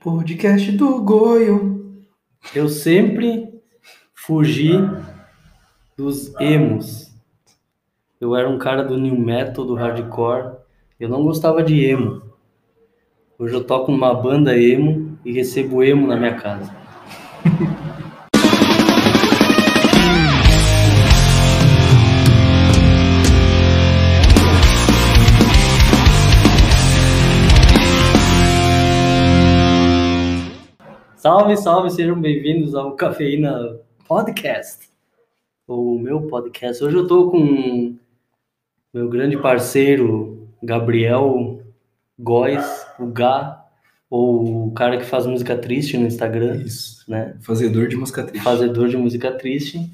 Podcast do Goio. Eu sempre fugi dos emos. Eu era um cara do new metal, do hardcore. Eu não gostava de emo. Hoje eu toco numa banda emo e recebo emo na minha casa. Salve, salve, sejam bem-vindos ao Cafeína Podcast. O meu podcast. Hoje eu tô com meu grande parceiro Gabriel Góes, o Gá, ou o cara que faz música triste no Instagram, Isso. né? Fazedor de música triste. Fazedor de música triste.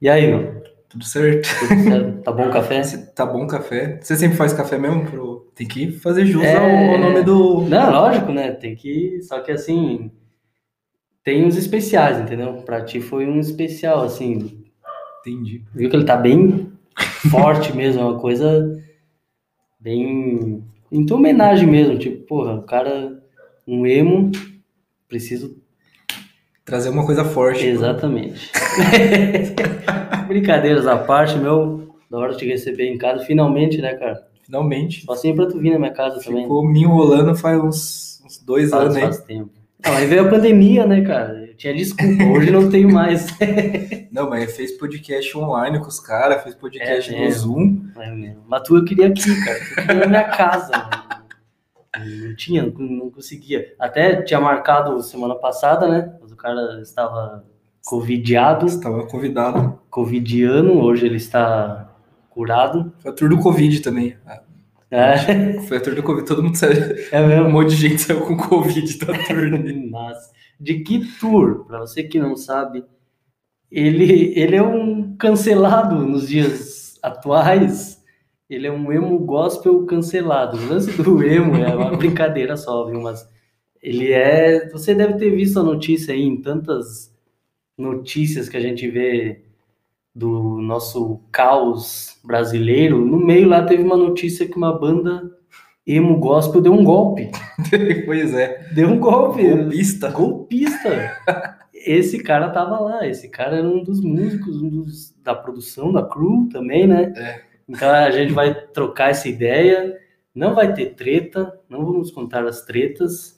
E aí, meu? Tudo certo? Tudo certo? Tá bom o café? Tá bom o café? Você sempre faz café mesmo? Pro... Tem que fazer jus É. ao nome do. Não, lógico, né? Tem que. Só que assim. Tem uns especiais, entendeu? Pra ti foi um especial, assim. Entendi. Viu que ele tá bem forte mesmo, é uma coisa bem. Em tua homenagem mesmo. Tipo, porra, o cara. Um emo. Preciso. Trazer uma coisa forte. Exatamente. Brincadeiras à parte, meu. Da hora de te receber em casa, finalmente, né, cara? Finalmente. Assim pra tu vir na minha casa também. Ficou me enrolando faz uns, uns dois Faz, anos, hein? faz tempo. Aí veio a pandemia, né, cara? Eu tinha desculpa, hoje não tenho mais. Não, mas fez podcast online com os caras, fez podcast É no. Zoom. É mesmo. Mas tu eu queria aqui, cara. Eu queria na minha casa. mano. Não tinha, não- conseguia. Até tinha marcado semana passada, né? Mas o cara estava covidiado, Estava convidado. covidiano, hoje ele está curado. Foi a tour do Covid também. É, Foi a tour do Covid. Todo mundo saiu. é Um mesmo. monte de gente saiu com Covid da né? Mas de que tour? Para você que não sabe, ele, ele é um cancelado nos dias atuais. Ele é um emo gospel cancelado. O lance do emo é uma brincadeira só, viu? Mas ele é. Você deve ter visto a notícia aí em tantas notícias que a gente vê do nosso caos brasileiro. No meio lá teve uma notícia que uma banda emo gospel deu um golpe. pois é. Deu um golpe. Golpista. Golpista. Esse cara tava lá, esse cara era um dos músicos, um dos da produção, da crew também, né? É. Então a gente vai trocar essa ideia. Não vai ter treta, não vamos contar as tretas.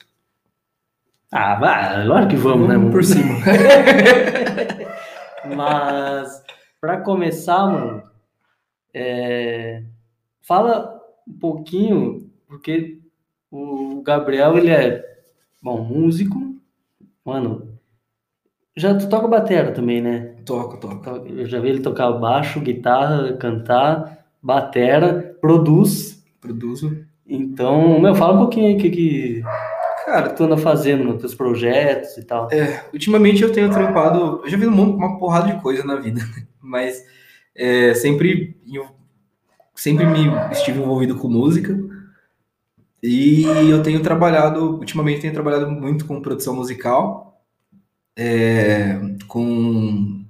Ah, vai, lógico que vamos, né? Vamos por cima. Mas para começar, mano, é, fala um pouquinho, porque o Gabriel ele é bom músico, mano. Já tu toca batera também, né? Toco, toco. To- Eu já vi ele tocar baixo, guitarra, cantar, batera, produz. Produzo. Então, meu, fala um pouquinho aí o que, que Cara, tu anda fazendo nos teus projetos e tal. ultimamente eu tenho trampado. Eu já um monte- uma porrada de coisa na vida, né? mas é, sempre, eu sempre me estive envolvido com música. E eu tenho trabalhado, ultimamente tenho trabalhado muito com produção musical, é, com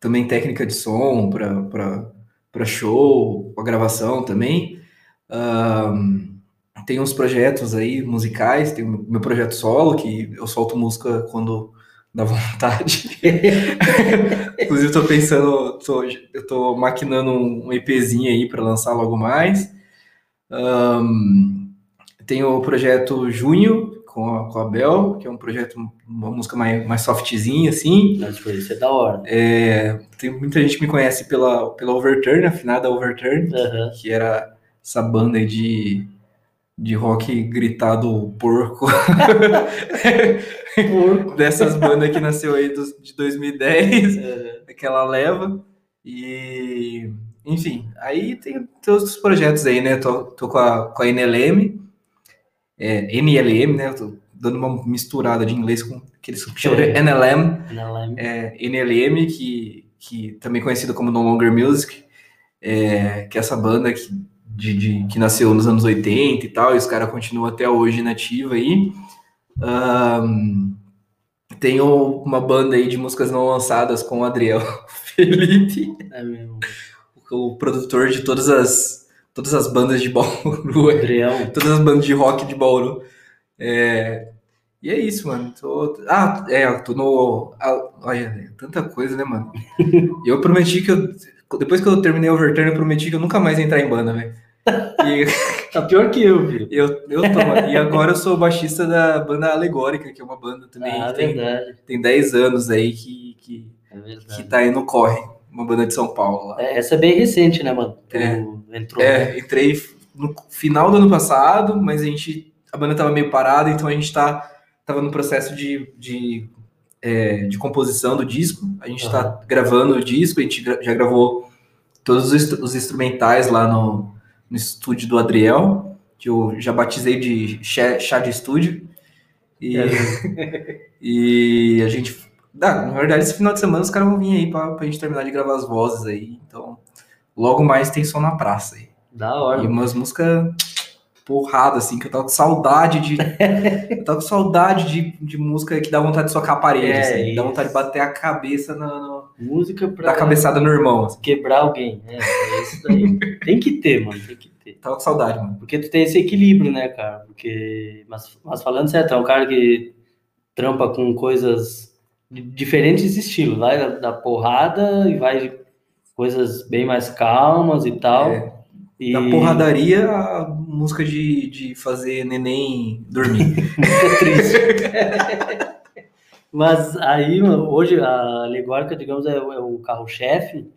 também técnica de som para show, para gravação também. Ahn, tem uns projetos aí musicais, tem o meu projeto solo, que eu solto música quando dá vontade. Inclusive, eu tô pensando, tô- eu tô maquinando um EPzinho aí para lançar logo mais. Ahn, tem o projeto Junho com a, com a Bel, que é um projeto, uma música mais, mais softzinha, assim. Mas tipo, isso é da hora. É, tem muita gente que me conhece pela, pela Overturn, afinada Overturn, Aham. que era essa banda de, de rock gritado porco. Porco. Dessas bandas que nasceu aí dos, de 2010, Aham. aquela leva. E, enfim, aí tem todos os projetos aí, né? Tô, tô com a, com a NLM, é, NLM, né? Eu tô dando uma misturada de inglês com aqueles que chamam de É. NLM. Na Lime. é, NLM, que, que também é conhecido como No Longer Music, é, que é essa banda que, de, de- que nasceu nos anos 80 e tal, e os caras continuam até hoje nativa aí. Ahn, tenho uma banda aí de músicas não lançadas com o Adriel Felipe, É o produtor de todas as, todas as bandas de Bauru, Adriel. todas as bandas de rock de Bauru. É, E é isso, mano. Tô... Ah, é, eu tô no. Olha, é tanta coisa, né, mano? Eu prometi que eu. Depois que eu terminei o Overturn, eu prometi que eu nunca mais ia entrar em banda, velho. E Tá pior que eu, filho. eu, eu tô. E agora eu sou baixista da banda Alegórica, que é uma banda também Ah, que tem, verdade. tem 10 anos aí que, que, É que tá aí no corre. Uma banda de São Paulo lá. É, Essa é bem recente, né, mano? Tu É. entrou. né? É, entrei no final do ano passado, mas a gente. A banda tava meio parada, então a gente tá, tava no processo de, de, é, de composição do disco. A gente tá gravando o disco, a gente já gravou todos os, os instrumentais lá no, no estúdio do Adriel, que eu já batizei de chá, de estúdio. E, É. e a gente. na verdade, esse final de semana os caras vão vir aí pra, pra gente terminar de gravar as vozes aí. Então, logo mais tem som na praça aí. Da hora. E umas músicas porrada, assim, que eu tava com saudade de. eu tava com saudade de, de música que dá vontade de socar a parede, É, assim, dá vontade de bater a cabeça no- Música pra dar cabeçada no irmão. Quebrar alguém. É, é isso daí. tem que ter, mano. Tem que ter. Tava com saudade, mano. Porque tu tem esse equilíbrio, né, cara? Porque. Mas, mas falando certo, é um cara que trampa com coisas de diferentes estilos. Vai da, da porrada e vai de coisas bem mais calmas e tal. É, e... Da porradaria a música de, de fazer neném dormir. É triste. Mas aí, hoje a alegórica, digamos, é, o- é o carro-chefe.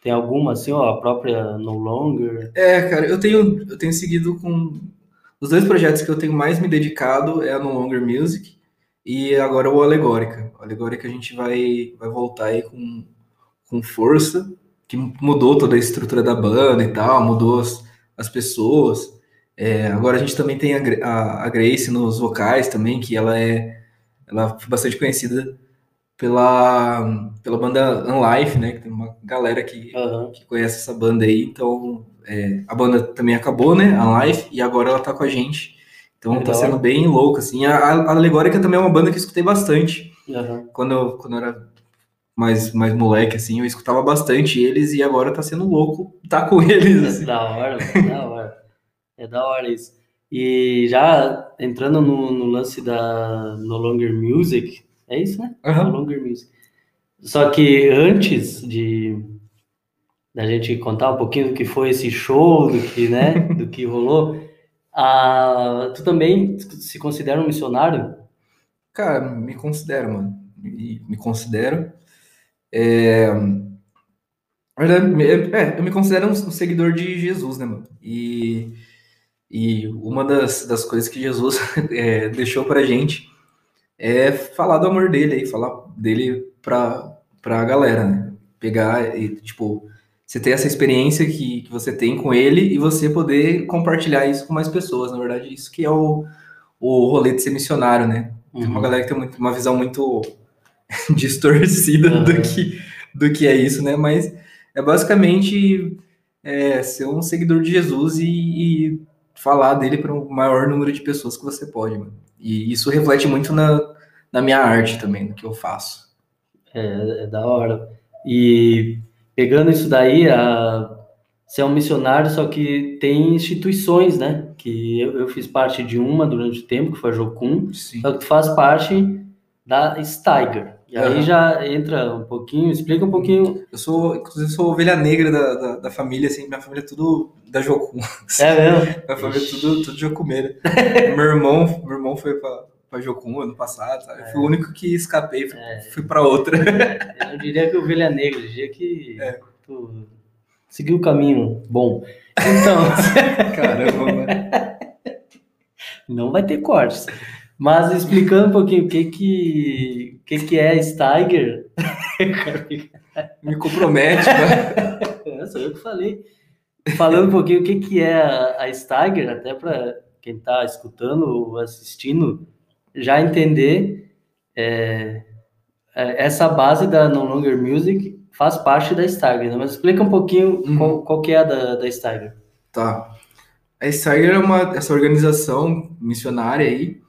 Tem alguma assim, ó, a própria No Longer. é, cara, eu tenho, eu tenho seguido com. Os dois projetos que eu tenho mais me dedicado é a No Longer Music e agora o Alegórica. O Alegórica a gente vai, vai voltar aí com, com força, que mudou toda a estrutura da banda e tal, mudou as, as pessoas. É, agora a gente também tem a, a, a Grace nos vocais também, que ela é ela foi bastante conhecida pela, pela banda Unlife, né? Que tem uma galera que, Aham. que conhece essa banda aí, então é, a banda também acabou, né? Unlife, e agora ela tá com a gente. Então tá Legal. sendo bem louco, assim. A, a Alegórica também é uma banda que eu escutei bastante aham. quando eu, quando eu era mais, mais moleque, assim, eu escutava bastante eles e agora tá sendo louco tá com eles, É assim. da hora, mano, da hora. É da hora isso. E já entrando no, no lance da No Longer Music, é isso, né? No Aham. Longer Music. Só que antes de da gente contar um pouquinho do que foi esse show, do que, né, do que rolou, ah, tu também se considera um missionário? Cara, me considero, mano. Me, me considero. É, na verdade, me- é, eu me considero um, um seguidor de Jesus, né, mano? E, e uma das, das coisas que Jesus é, deixou pra gente é falar do amor dele aí, falar dele pra, pra galera, né? Pegar e, tipo, você ter essa experiência que, que você tem com ele e você poder compartilhar isso com mais pessoas. Na verdade, isso que é o, o rolê de ser missionário, né? Tem uma Uhum. galera que tem muito- uma visão muito distorcida Aham. do, que, do que é isso, né? Mas é basicamente é, ser um seguidor de Jesus e, e falar dele para o maior número de pessoas que você pode, mano. E isso reflete muito na, na minha arte também, no que eu faço. É, é da hora. E pegando isso daí, a, você é um missionário, só que tem instituições, né? Que eu, eu fiz parte de uma durante o tempo, que foi a Jocum, Sim. só que tu faz parte da Steiger. E aí Aham. já entra um pouquinho, explica um pouquinho. Eu sou, inclusive, sou ovelha negra da, da, da família, assim, minha família é tudo da Jocum. É mesmo? Minha família é tudo, tudo jocumeira. meu irmão, meu irmão foi pra, pra Jocum ano passado, sabe? Eu fui o único que escapei, fui, fui pra outra. Eu diria que ovelha negra, eu diria que É. tu seguiu o caminho bom. Então, Caramba, mano. não vai ter cortes. Mas explicando um pouquinho o que que, que, que é Steiger. Me compromete, mano. É, sou eu que falei. Falando um pouquinho o que, que é a, a Steiger, até para quem está escutando ou assistindo já entender é, é, essa base da No Longer Music faz parte da Steiger, né? Mas explica um pouquinho Uhum. qual, qual que é a da, da Steiger. Tá. A Steiger é uma, essa organização missionária aí,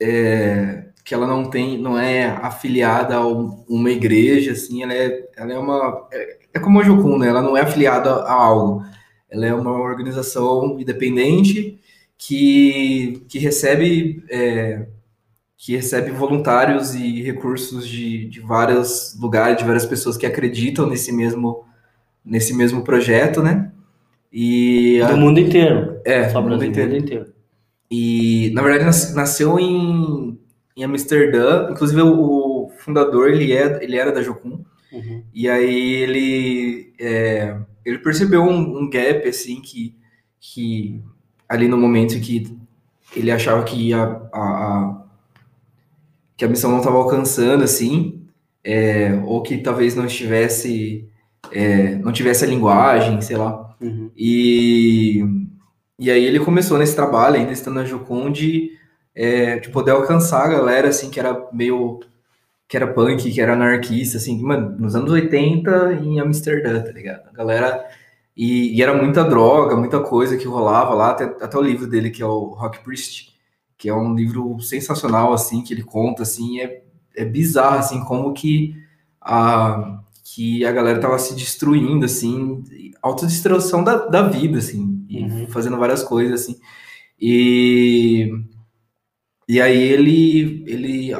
é, que ela não tem, não é afiliada a um- uma igreja, assim, ela é, ela é uma, é, é como a né? Ela não é afiliada a algo. Ela é uma organização independente que, que recebe é, que recebe voluntários e recursos de, de vários lugares, de várias pessoas que acreditam nesse mesmo, nesse mesmo projeto, né? E do a, mundo inteiro. É, do mundo inteiro. mundo inteiro. E, na verdade, nasceu em, em Amsterdã. Inclusive, o, fundador, ele, é, ele era da Jocum. Uhum. E aí, ele, é, ele percebeu um, um, gap, assim, que, que ali no momento que ele achava que a, a, a que a missão não estava alcançando, assim, é, ou que talvez não estivesse, é, não tivesse a linguagem, sei lá. Uhum. E, e aí ele começou nesse trabalho, ainda estando na Jucum, de, é, de poder alcançar a galera, assim, que era meio que era punk, que era anarquista, assim, mano, nos anos 80 em Amsterdã, tá ligado? A galera. E, e, era muita droga, muita coisa que rolava lá, até, até o livro dele, que é o Rock Priest, que é um livro sensacional, assim, que ele conta, assim, é, é bizarro, assim, como que a, que a galera tava se destruindo, assim, autodestruição da, da vida, assim, uhum. fazendo várias coisas, assim, e, e aí ele, ele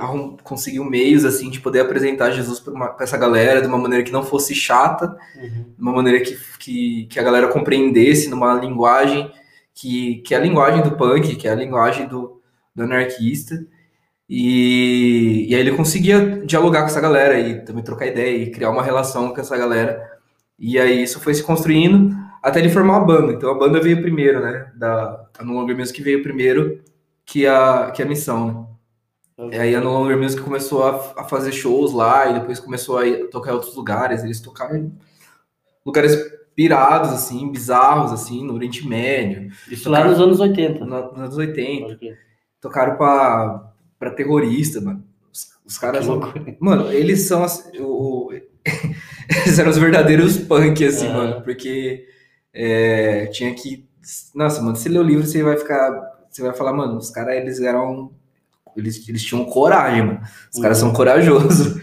conseguiu meios, assim, de poder apresentar Jesus para essa galera de uma maneira que não fosse chata, uhum. de uma maneira que, que, que a galera compreendesse, numa linguagem que, que é a linguagem do punk, que é a linguagem do, do anarquista. E, e aí ele conseguia dialogar com essa galera e também trocar ideia e criar uma relação com essa galera. E aí isso foi se construindo até ele formar a banda. Então a banda veio primeiro, né? Da, a No Longer Music veio primeiro que a, que a missão, né? E aí a No Longer Music começou a, a, fazer shows lá e depois começou a ir, tocar em outros lugares. Eles tocaram em lugares pirados, assim, bizarros, assim, no Oriente Médio. Isso tocaram, lá nos anos 80. nos anos 80 tocaram pra, pra terrorista, mano. Os, os caras. Mano, eles são. Assim, o, eles eram os verdadeiros punk, assim, é. mano. Porque é, tinha que. Nossa, mano, se ler o livro, você vai ficar. Você vai falar, mano, os caras, eles eram. Eles, eles tinham coragem, mano. Os uhum. caras são corajosos.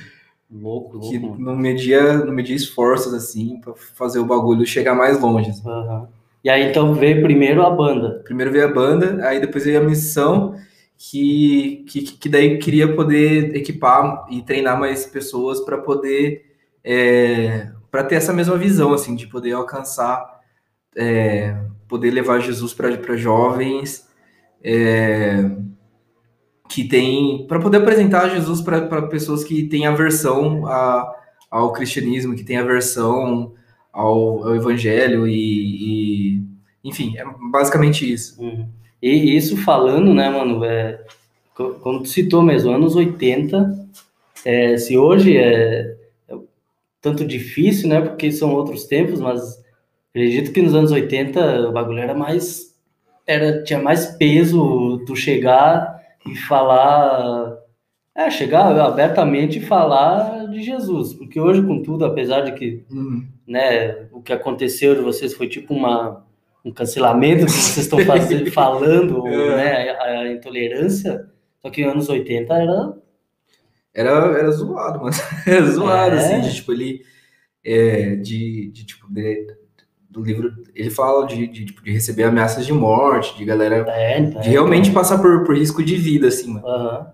Louco, louco. Que não media, não media esforços, assim, pra fazer o bagulho chegar mais longe. Assim. Uhum. E aí então veio primeiro a banda. Primeiro veio a banda, aí depois veio a missão, que, que, que daí queria poder equipar e treinar mais pessoas para poder é, para ter essa mesma visão assim de poder alcançar é, poder levar Jesus para jovens é, que tem para poder apresentar Jesus para pessoas que têm aversão a, ao cristianismo que têm aversão ao, ao evangelho e, e, enfim, é basicamente isso. Uhum. E isso falando, né, mano, é, quando tu citou mesmo, anos 80, é, se hoje é, é, tanto difícil, né, porque são outros tempos, mas acredito que nos anos 80 o bagulho era mais, era, tinha mais peso tu chegar e falar é, chegar abertamente e falar de Jesus, porque hoje com tudo, apesar de que, uhum. né, o que aconteceu de vocês foi tipo uma um cancelamento que vocês estão fazendo, falando, é. né, a, a, intolerância, só que anos 80 era era era zoado, mano. Era zoado é. assim, de, tipo ele é, de, de tipo de, do livro, ele fala de, de, tipo, de, receber ameaças de morte, de galera é, de realmente então. passar por, por risco de vida assim, mano. Uhum.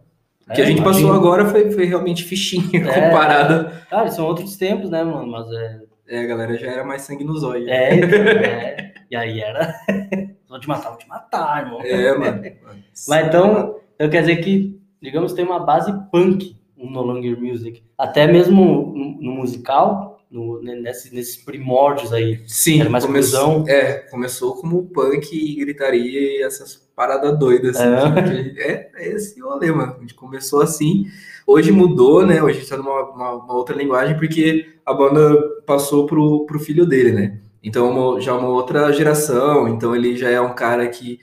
O que é, a gente imagina. passou agora foi, foi realmente fichinha é, comparada. Cara, são outros tempos, né, mano? Mas é. É, a galera já era mais sangue nos olhos. É, então, é. E aí era. vou te matar, vou te matar, irmão. É, mano. Mas então, eu quero dizer que, digamos, tem uma base punk no Longer Music. Até mesmo no musical, no, nesse, nesses primórdios aí. Sim, era mais começou, É, começou como punk e gritaria e essas paradas doidas. Assim, é. é, é esse rolê, mano. A gente começou assim. Hoje mudou, né? Hoje a gente tá numa uma, uma outra linguagem, porque a banda passou pro, pro filho dele, né? Então, é uma, já é uma outra geração. Então, ele já é um cara que.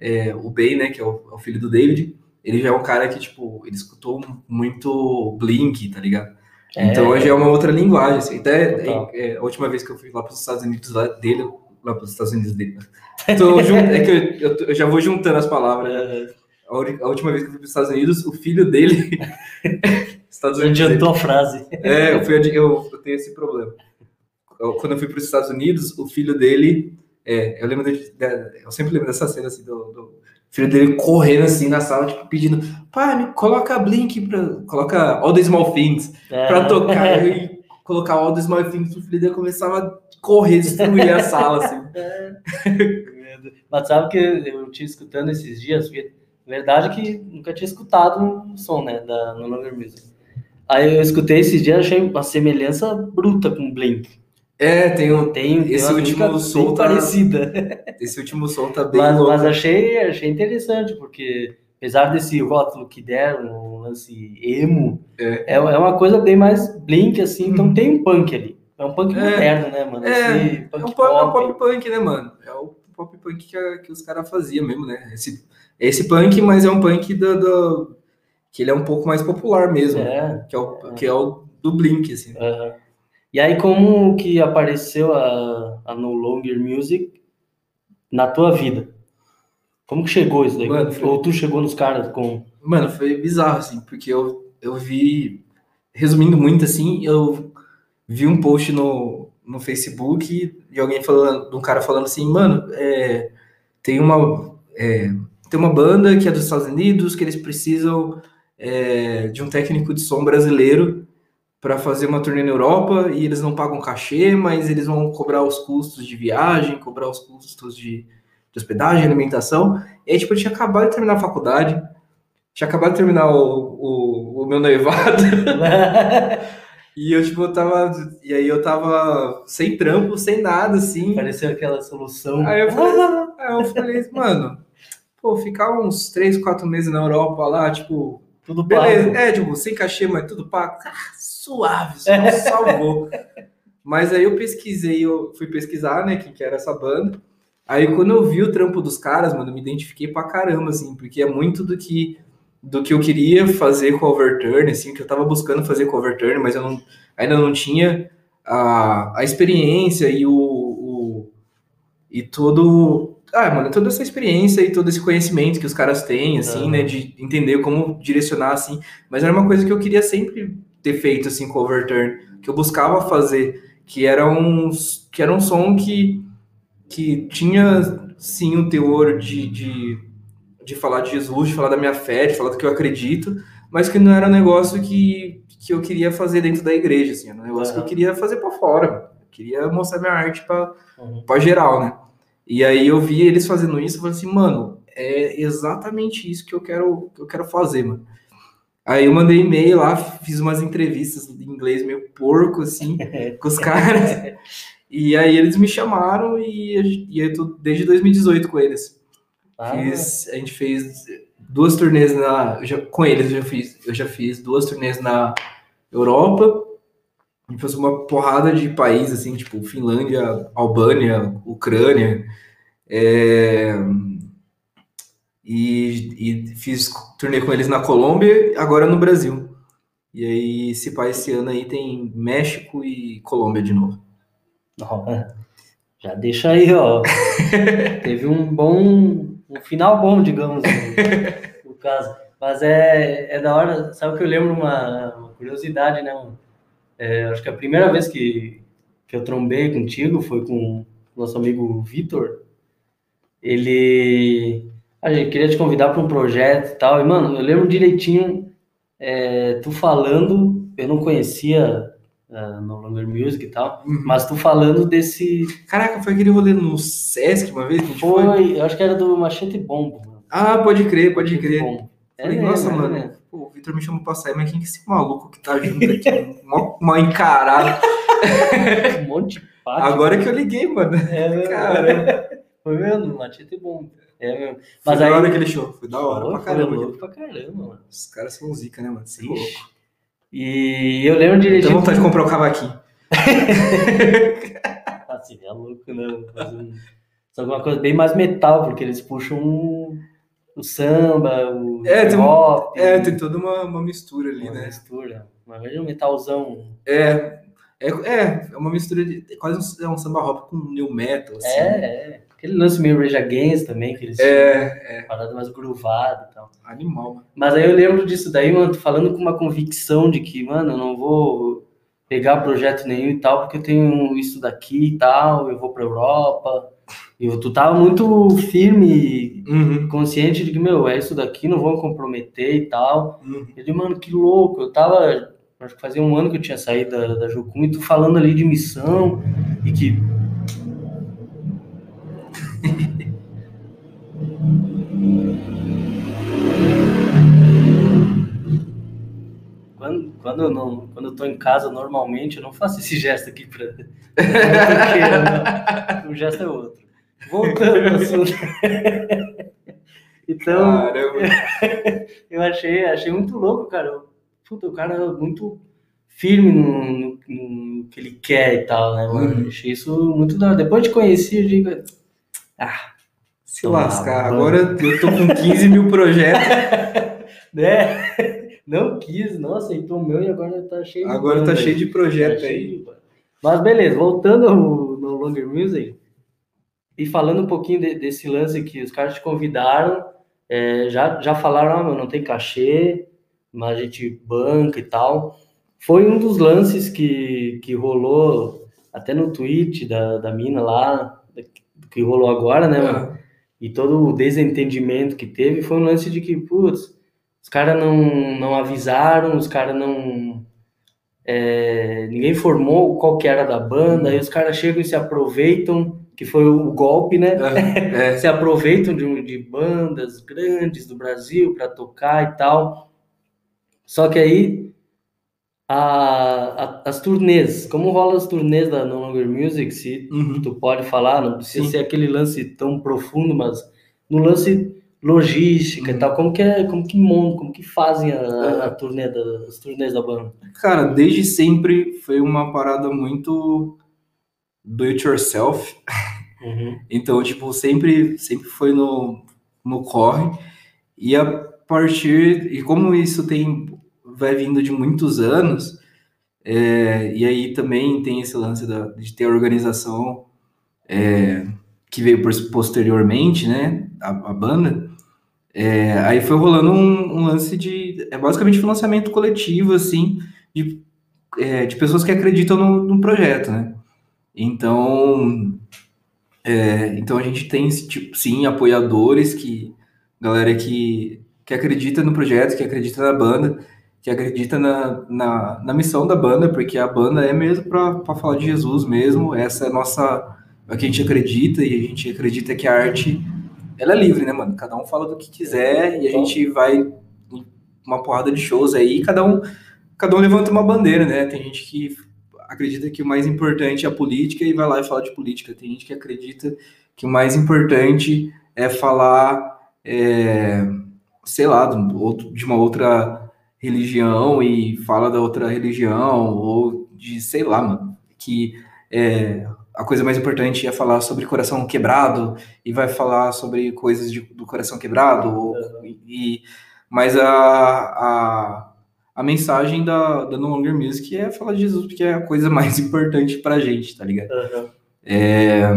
É, o Bay, né? Que é o, é o filho do David. Ele já é um cara que, tipo, ele escutou muito Blink, tá ligado? É, então hoje é uma outra linguagem. Assim. Até é, a última vez que eu fui lá para os Estados Unidos lá dele, lá para os Estados Unidos dele. Então, é que eu, eu, eu, já vou juntando as palavras. Né? A, a, última vez que eu fui para os Estados Unidos, o filho dele. Estados Unidos. Adiantou a frase. É, eu, fui, eu, eu tenho esse problema. quando eu fui para os Estados Unidos, o filho dele. É, eu lembro de, de, eu sempre lembro dessa cena assim do, do filho dele correndo assim na sala, tipo, pedindo, pai, me coloca Blink pra. Coloca All the Small Things É. pra tocar. e colocar All the Small Things, o filho dele começava a correr, destruir a sala, assim. Mas sabe que eu tinha escutando esses dias, porque, verdade que nunca tinha escutado o som, né, da No Longer Music. Aí eu escutei esses dias, achei uma semelhança bruta com Blink. É, tem um, Tem, Esse último som tá- parecida. esse último som tá bem Mas, louco. mas achei, achei interessante, porque apesar desse rótulo que deram, um lance emo, É. é, é uma coisa bem mais Blink, assim, então Uhum. tem um punk ali. É um punk É. moderno, né, mano? É, Esse É punk um pop, é um pop. pop punk, né, mano? É o pop punk que, a- que os caras faziam mesmo, né? Esse, esse punk, mas é um punk do, do- que ele é um pouco mais popular mesmo, É. que, é o, que é o do Blink, assim. Aham. E aí, como que apareceu a, a No Longer Music na tua vida? Como que chegou isso daí? Mano, foi- Ou tu chegou nos caras com... Mano, foi bizarro, assim, porque eu, eu vi, resumindo muito, assim, eu vi um post no, no Facebook de alguém falando, de um cara falando assim, mano, é, tem uma é, tem uma banda que é dos Estados Unidos que eles precisam é, de um técnico de som brasileiro para fazer uma turnê na Europa e eles não pagam cachê, mas eles vão cobrar os custos de viagem, cobrar os custos de, de hospedagem, alimentação. E aí, tipo, eu tinha acabado de terminar a faculdade, tinha acabado de terminar o, o, o meu noivado, e eu, tipo, eu tava. E aí eu tava sem trampo, sem nada, assim. Apareceu aquela solução. Aí eu falei, aí eu falei, mano, pô, ficar uns 3, 4 meses na Europa lá, tipo, Tudo beleza, pago. é, tipo, sem cachê, mas tudo pago. Ah, suave, só salvou. Mas aí eu pesquisei, eu fui pesquisar, né, quem que era essa banda. Aí quando eu vi o trampo dos caras, mano, eu me identifiquei pra caramba, assim, porque é muito do que do que eu queria fazer com o Overturn, assim, que eu tava buscando fazer com o Overturn, mas eu não, ainda não tinha a, a experiência e o, o e todo ah, mano, toda essa experiência e todo esse conhecimento que os caras têm, assim, Aham. né, de entender como direcionar, assim, mas era uma coisa que eu queria sempre ter feito, assim, com o Overturn, que eu buscava fazer, que era um, que era um som que, que tinha, sim, um teor de, de, de falar de Jesus, de falar da minha fé, de falar do que eu acredito, mas que não era um negócio que, que eu queria fazer dentro da igreja, assim, era um negócio que eu queria fazer para fora, eu queria mostrar minha arte para Uhum. pra geral, né? E aí eu vi eles fazendo isso e falei assim, mano, é exatamente isso que eu quero, que eu quero fazer, mano. Aí eu mandei e-mail lá, fiz umas entrevistas em inglês meio porco, assim, com os caras. E aí eles me chamaram e, e eu tô desde 2018 com eles. Ah, Fiz, a gente fez duas turnês na, já- com eles, eu já fiz, eu já fiz duas turnês na Europa. A gente fez uma porrada de países, assim, tipo Finlândia, Albânia, Ucrânia. é, E, e fiz turnê com eles na Colômbia, agora no Brasil. E aí, esse pai esse ano aí tem México e Colômbia de novo. Ó, Já deixa aí, ó. Teve um bom, um final bom, digamos, no, no caso. Mas é, é da hora, sabe que eu lembro uma, uma curiosidade, né? É, acho que a primeira vez que, que eu trombei contigo foi com o nosso amigo Vitor. Ele. A gente queria te convidar para um projeto e tal. E, mano, eu lembro direitinho é, tu falando, eu não conhecia ah, No Longer Music e tal, Uhum. mas tu falando desse. Caraca, foi aquele rolê no Sesc uma vez foi? Foi, eu acho que era do Machete Bombo. mano. Ah, pode crer, pode Machete crer. Bombo. Falei, É, nossa, é, mano, é. pô, o Vitor me chamou pra sair, mas quem que é esse maluco que tá junto aqui? Mó, mó encarado. Um monte de pátio. Agora que eu liguei, mano. É. Caramba. Foi mesmo, Machete Bombo. É mesmo. Foi Mas da aí. hora aquele show. Foi da hora Foi, pra foi caramba. louco pra caramba, mano. Os caras são zica, né, mano? Você é louco. E eu lembro Tenho direitinho. vontade de comprar o cavaquinho. Ah, seria louco, né? Um... Só alguma coisa bem mais metal, porque eles puxam o samba, o É, tem um-. É, tem toda uma, uma mistura ali, uma né? mistura. Uma vez um metalzão. É, é, é, é uma mistura de. é Quase um, é um samba rock com new metal, assim. É, é. Aquele lance meio Rage Against também, que eles É, parada mais groovada e tal. animal, mano. Mas aí eu lembro disso daí, mano, falando com uma convicção de que, mano, eu não vou pegar projeto nenhum e tal, porque eu tenho isso daqui e tal, eu vou pra Europa. E tu tava muito firme, Uhum. consciente de que, meu, é isso daqui, não vão comprometer e tal. Uhum. Ele, mano, que louco. Eu tava, acho que fazia um ano que eu tinha saído da, da Jocum e tu falando ali de missão e que. Quando, eu não, quando eu tô em casa, normalmente, eu não faço esse gesto aqui pra. não. O gesto é outro. Voltando ao assunto. Então, Caramba. eu achei, achei muito louco, cara. Puta, o cara é muito firme no, no- no que ele quer e tal, né, mano? Uhum. Achei isso muito da hora. Depois de conhecer, eu digo, ah, Se lascar. Agora eu tô com 15 mil projetos. né? Não quis, não aceitou o meu e agora tá cheio de Agora tá banda cheio de projeto Tá aí. de. Mas beleza, voltando ao, no Longer Music e falando um pouquinho de- desse lance que os caras te convidaram, é, já, já falaram, ah, meu, não tem cachê, mas a gente banca e tal. Foi um dos lances que, que rolou até no tweet da, da mina lá, que rolou agora, né, mano? E todo o desentendimento que teve foi um lance de que, putz, os caras não, não avisaram, os caras não. é, ninguém informou qual que era da banda, aí os caras chegam e se aproveitam, que foi o golpe, né? É, Se aproveitam de, de bandas grandes do Brasil para tocar e tal. Só que aí a- a- as turnês, como rola as turnês da No Longer Music, se uhum. tu pode falar, não precisa Sim. ser aquele lance tão profundo, mas no lance logística e Uhum. tal, como que é, como que montam, como que fazem a, a Uhum. turnê da, as turnês da banda? Cara, desde sempre foi uma parada muito do it yourself. Então, tipo, sempre, sempre foi no, no corre. E a partir. E como isso tem vai vindo de muitos anos, é, e aí também tem esse lance da, de ter a organização é, que veio pos- posteriormente, né? A, a banda. É, aí foi rolando um, um lance de. É basicamente financiamento coletivo, assim, de, é, de pessoas que acreditam no, no projeto, né? Então. É, então a gente tem, tipo, sim, apoiadores que. Galera que, que acredita no projeto, que acredita na banda, que acredita na, na, na missão da banda, porque a banda é mesmo para falar de Jesus mesmo. Essa é a nossa. É o que a gente acredita, e a gente acredita que a arte ela é livre, né, mano? Cada um fala do que quiser e a gente vai uma porrada de shows aí, e cada um, cada um levanta uma bandeira, né? Tem gente que acredita que o mais importante é a política e vai lá e fala de política. Tem gente que acredita que o mais importante é falar, é, sei lá, de uma outra religião e fala da outra religião, ou de, sei lá, mano, que é, a coisa mais importante é falar sobre coração quebrado e vai falar sobre coisas de- do coração quebrado, ou- e, mas a, a, a mensagem da, da No Longer Music é falar de Jesus, porque é a coisa mais importante pra gente, tá ligado? É,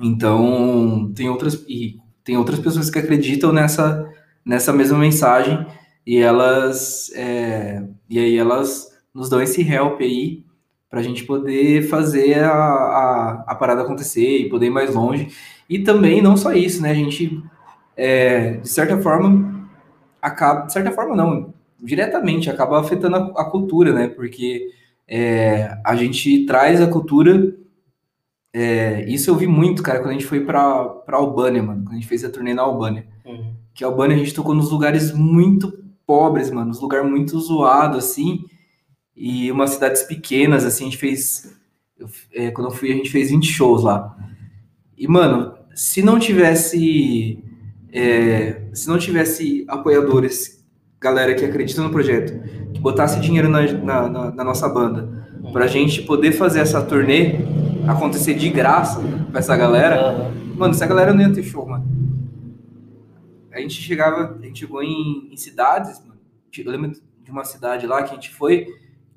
então, tem outras, e tem outras pessoas que acreditam nessa, nessa mesma mensagem e elas, é, e aí elas nos dão esse help aí pra gente poder fazer a, a, a parada acontecer e poder ir mais longe. E também, não só isso, né? A gente, é, de certa forma, acaba, de certa forma não, diretamente acaba afetando a, a cultura, né? Porque é, a gente traz a cultura é, isso eu vi muito, cara, quando a gente foi pra, pra Albânia, mano. Quando a gente fez a turnê na Albânia. Uhum. Que a Albânia a gente tocou nos lugares muito pobres, mano. Nos lugares muito zoados, assim. E umas cidades pequenas, assim. A gente fez. eu- é, quando eu fui, a gente fez 20 shows lá. E, mano, se não tivesse. é, se não tivesse apoiadores, galera que acredita no projeto, que botasse dinheiro na, na- na- na nossa banda, pra gente poder fazer essa turnê acontecer de graça pra essa galera, mano, essa galera não ia ter show, mano. A gente chegava, a gente chegou em, em cidades, mano. Eu lembro de uma cidade lá que a gente foi,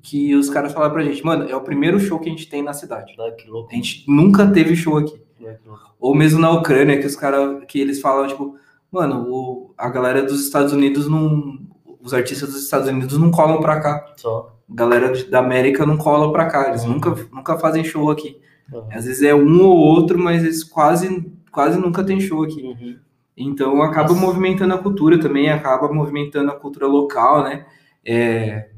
que os caras falaram pra gente, mano, é o primeiro show que a gente tem na cidade. Ah. A gente nunca teve show aqui. Ah. Ou mesmo na Ucrânia, que os caras, que eles falam, tipo, mano, o- a galera dos Estados Unidos não. Os artistas dos Estados Unidos não colam pra cá. Só. A galera da América não cola pra cá. Eles Uhum. nunca, nunca fazem show aqui. Uhum. Às vezes é um ou outro, mas eles quase, quase nunca tem show aqui. Uhum. Então acaba Nossa. movimentando a cultura também, acaba movimentando a cultura local, né? É,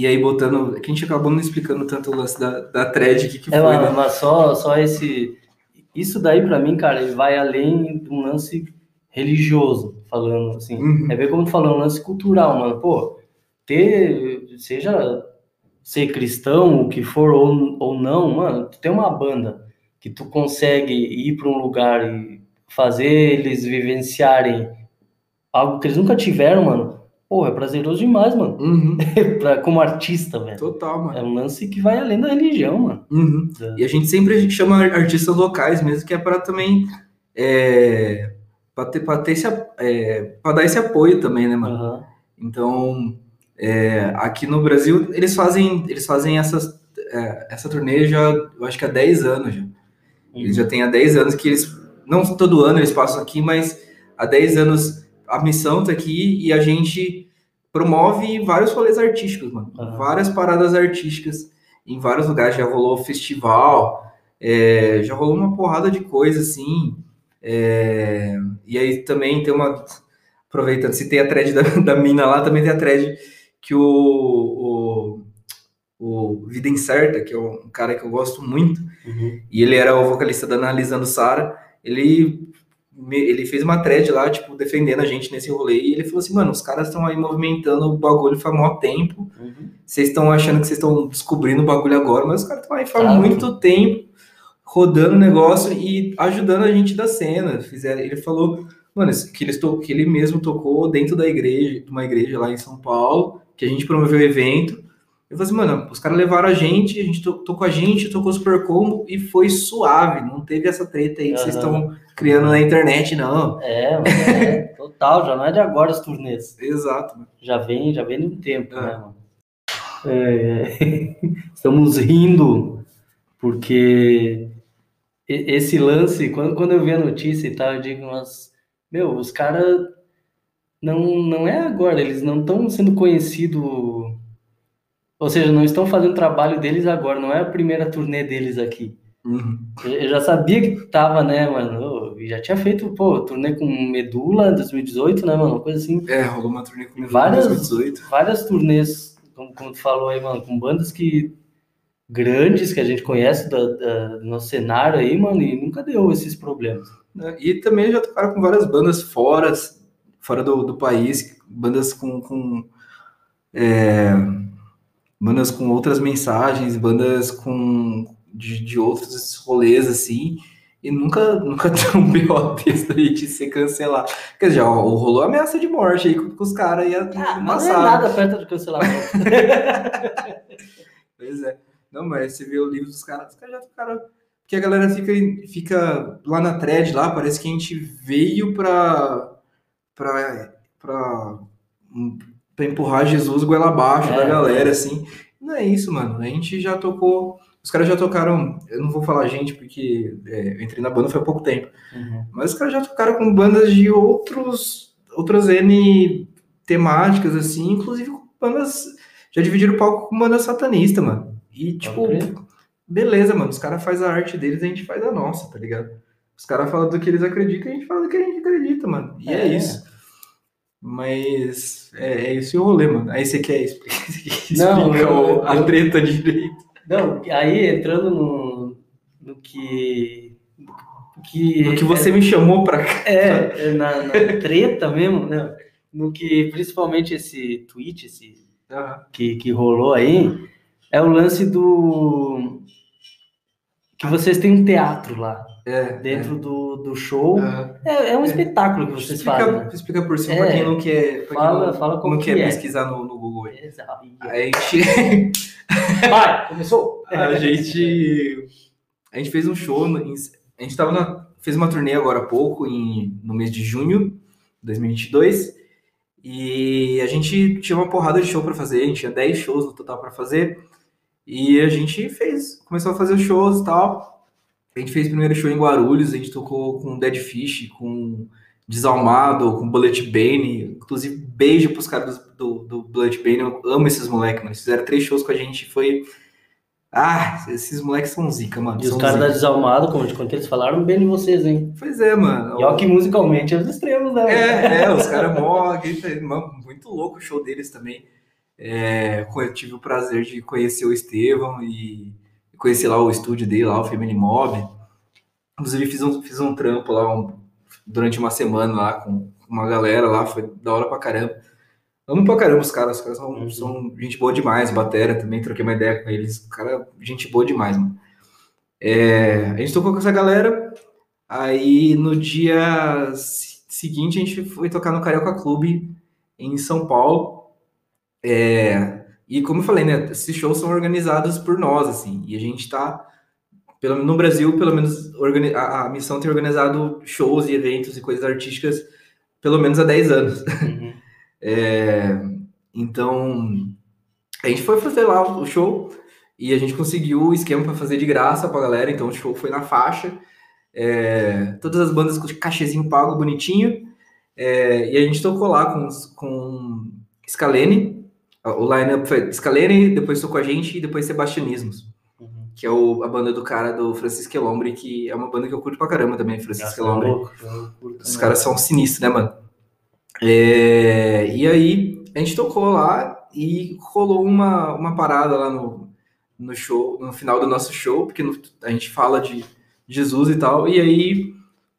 e aí botando. Que a gente acabou não explicando tanto o lance da, da thread, o que, que É, foi, mas, né? mas só, só esse. Isso daí, pra mim, cara, ele vai além de um lance religioso, falando assim. Uhum. É ver como tu falou, um lance cultural, mano. Pô, ter. Seja ser cristão, o que for, ou, ou não, mano, tu tem uma banda que tu consegue ir pra um lugar e fazer eles vivenciarem algo que eles nunca tiveram, mano. Pô, é prazeroso demais, mano. Uhum. pra, como artista, velho. Total, mano. É um lance que vai além da religião, mano. Uhum. E a gente sempre chama artistas locais mesmo, que é para também. É, para ter, pra ter esse, a- é, pra dar esse apoio também, né, mano? Aham. Então, é, aqui no Brasil, eles fazem, eles fazem essas, é, essa turnê já, eu acho que há 10 anos já. Eles já têm há 10 anos que eles, não todo ano eles passam aqui, mas há 10 anos a missão tá aqui e a gente promove vários rolês artísticos, mano. Aham. Várias paradas artísticas em vários lugares. Já rolou festival, é, já rolou uma porrada de coisa, assim. é, e aí também tem uma. Aproveitando, se tem a thread da, da mina lá, também tem a thread que o, o, o Vida Incerta, que é um cara que eu gosto muito, Uhum. e ele era o vocalista da Analisando Sara. Ele, ele fez uma thread lá, tipo, defendendo a gente nesse rolê. E ele falou assim: mano, os caras estão aí movimentando o bagulho faz maior tempo. Uhum. Vocês estão achando que vocês estão descobrindo o bagulho agora, mas os caras estão aí faz muito tempo rodando o negócio e ajudando a gente da cena. Fizeram, ele falou, mano, que, eles to, que ele mesmo tocou dentro da igreja, de uma igreja lá em São Paulo, que a gente promoveu o evento. Eu falei assim, mano, os caras levaram a gente, a gente to- tocou a gente, tocou Super Combo e foi suave, não teve essa treta aí que vocês estão criando na internet, não. É, mano, é, total, já não é de agora as turnês. Exato, mano. Já vem, já vem de um tempo, É. né, mano? É, estamos rindo porque esse lance, quando, quando eu vi a notícia e tal, eu digo, mas, meu, os caras não, não é agora, eles não estão sendo conhecidos, ou seja, não estão fazendo o trabalho deles agora, não é a primeira turnê deles aqui. Uhum. Eu já sabia que tava, né, mano? Eu já tinha feito, pô, turnê com Medula em 2018, né, mano? Uma coisa assim. É, rolou uma turnê comigo Várias- em 2018. Várias turnês, como, como tu falou aí, mano, com bandas que grandes que a gente conhece da, da- do nosso cenário aí, mano, e nunca deu esses problemas. né? E também já tocaram com várias bandas fora, fora do, do país, bandas com, com é, bandas com outras mensagens, bandas com de, de outros rolês assim, e nunca nunca um BO desse aí de ser cancelado. Quer dizer, ó, rolou ameaça de morte aí com, com os caras aí no Ah, não é nada perto de cancelamento. Pois é. Não, mas você vê o livro dos caras, os caras já tocaram. Porque a galera fica, fica lá na thread, lá, parece que a gente veio pra. pra. pra, pra empurrar Jesus goela abaixo É, da galera, é. assim. Não é isso, mano. A gente já tocou. Os caras já tocaram. Eu não vou falar gente, porque é, eu entrei na banda foi há pouco tempo. Uhum. Mas os caras já tocaram com bandas de outros. outras N temáticas, assim, inclusive com bandas. Já dividiram o palco com banda satanista, mano. E, tipo, beleza, mano. Os caras fazem a arte deles, a gente faz a nossa, tá ligado? Os caras falam do que eles acreditam, a gente fala do que a gente acredita, mano. E é, É. isso. Mas é, é esse o rolê, mano. Aí você quer explicar, Não, eu- a eu- treta direito. Não, aí entrando no, no que. que Do que você me chamou pra cá. É, é na, na treta mesmo, né? No que principalmente esse tweet, esse Ah, que, que rolou aí, é o lance do. Que vocês têm um teatro lá, é. dentro do, do show. É, é um espetáculo que vocês explica, fazem. explica por cima É. pra quem não quer. Fala- quem não, fala como não quer que é. pesquisar no, no Google aí. Exato. A gente. Vai, começou! a gente a gente fez um show a gente tava na, fez uma turnê agora há pouco em, no mês de junho de 2022 e a gente tinha uma porrada de show para fazer a gente tinha 10 shows no total para fazer e a gente fez começou a fazer os shows e tal a gente fez o primeiro show em Guarulhos a gente tocou com Dead Fish com Desalmado com Bullet Bane inclusive beijo pros caras do, do, do Bullet Bane eu amo esses moleques mas fizeram três shows com a gente foi Ah, esses moleques são zica, mano. E os caras da. Desalmado, como quando eles falaram bem de vocês, hein? Pois é, mano. E ó que musicalmente é os extremos, né? É, é, os caras mó, mano, muito louco o show deles também. É, eu tive o prazer de conhecer o Estevão e conhecer lá o estúdio dele, lá o Family Mob. Inclusive fiz um, fiz um trampo lá um- durante uma semana lá com uma galera lá, foi da hora pra caramba. Amo pra caramba os caras, os caras são, Uhum. são gente boa demais, Batera também, troquei uma ideia com eles, cara, gente boa demais, mano. É, a gente tocou com essa galera, aí no dia se- seguinte a gente foi tocar no Carioca Clube em São Paulo. É, e como eu falei, né, esses shows são organizados por nós, assim, e a gente tá, pelo, no Brasil, pelo menos, a, a missão tem organizado shows e eventos e coisas artísticas pelo menos há 10 anos. Uhum. É, então, a gente foi fazer lá o show e a gente conseguiu o esquema para fazer de graça pra galera, então o show foi na faixa. É, todas as bandas com cachezinho pago, bonitinho. É, e a gente tocou lá com, com Scalene. O line-up foi Scalene, depois tocou a gente e depois Sebastianismos, Uhum. que é o- a banda do cara do Francisco Elombre, que é uma banda que eu curto pra caramba também, Francisco Elombre. louco, curto Os caras são sinistros, né, mano? É, e aí, a gente tocou lá e rolou uma, uma parada lá no, no show, no final do nosso show, porque no- a gente fala de Jesus e tal, e aí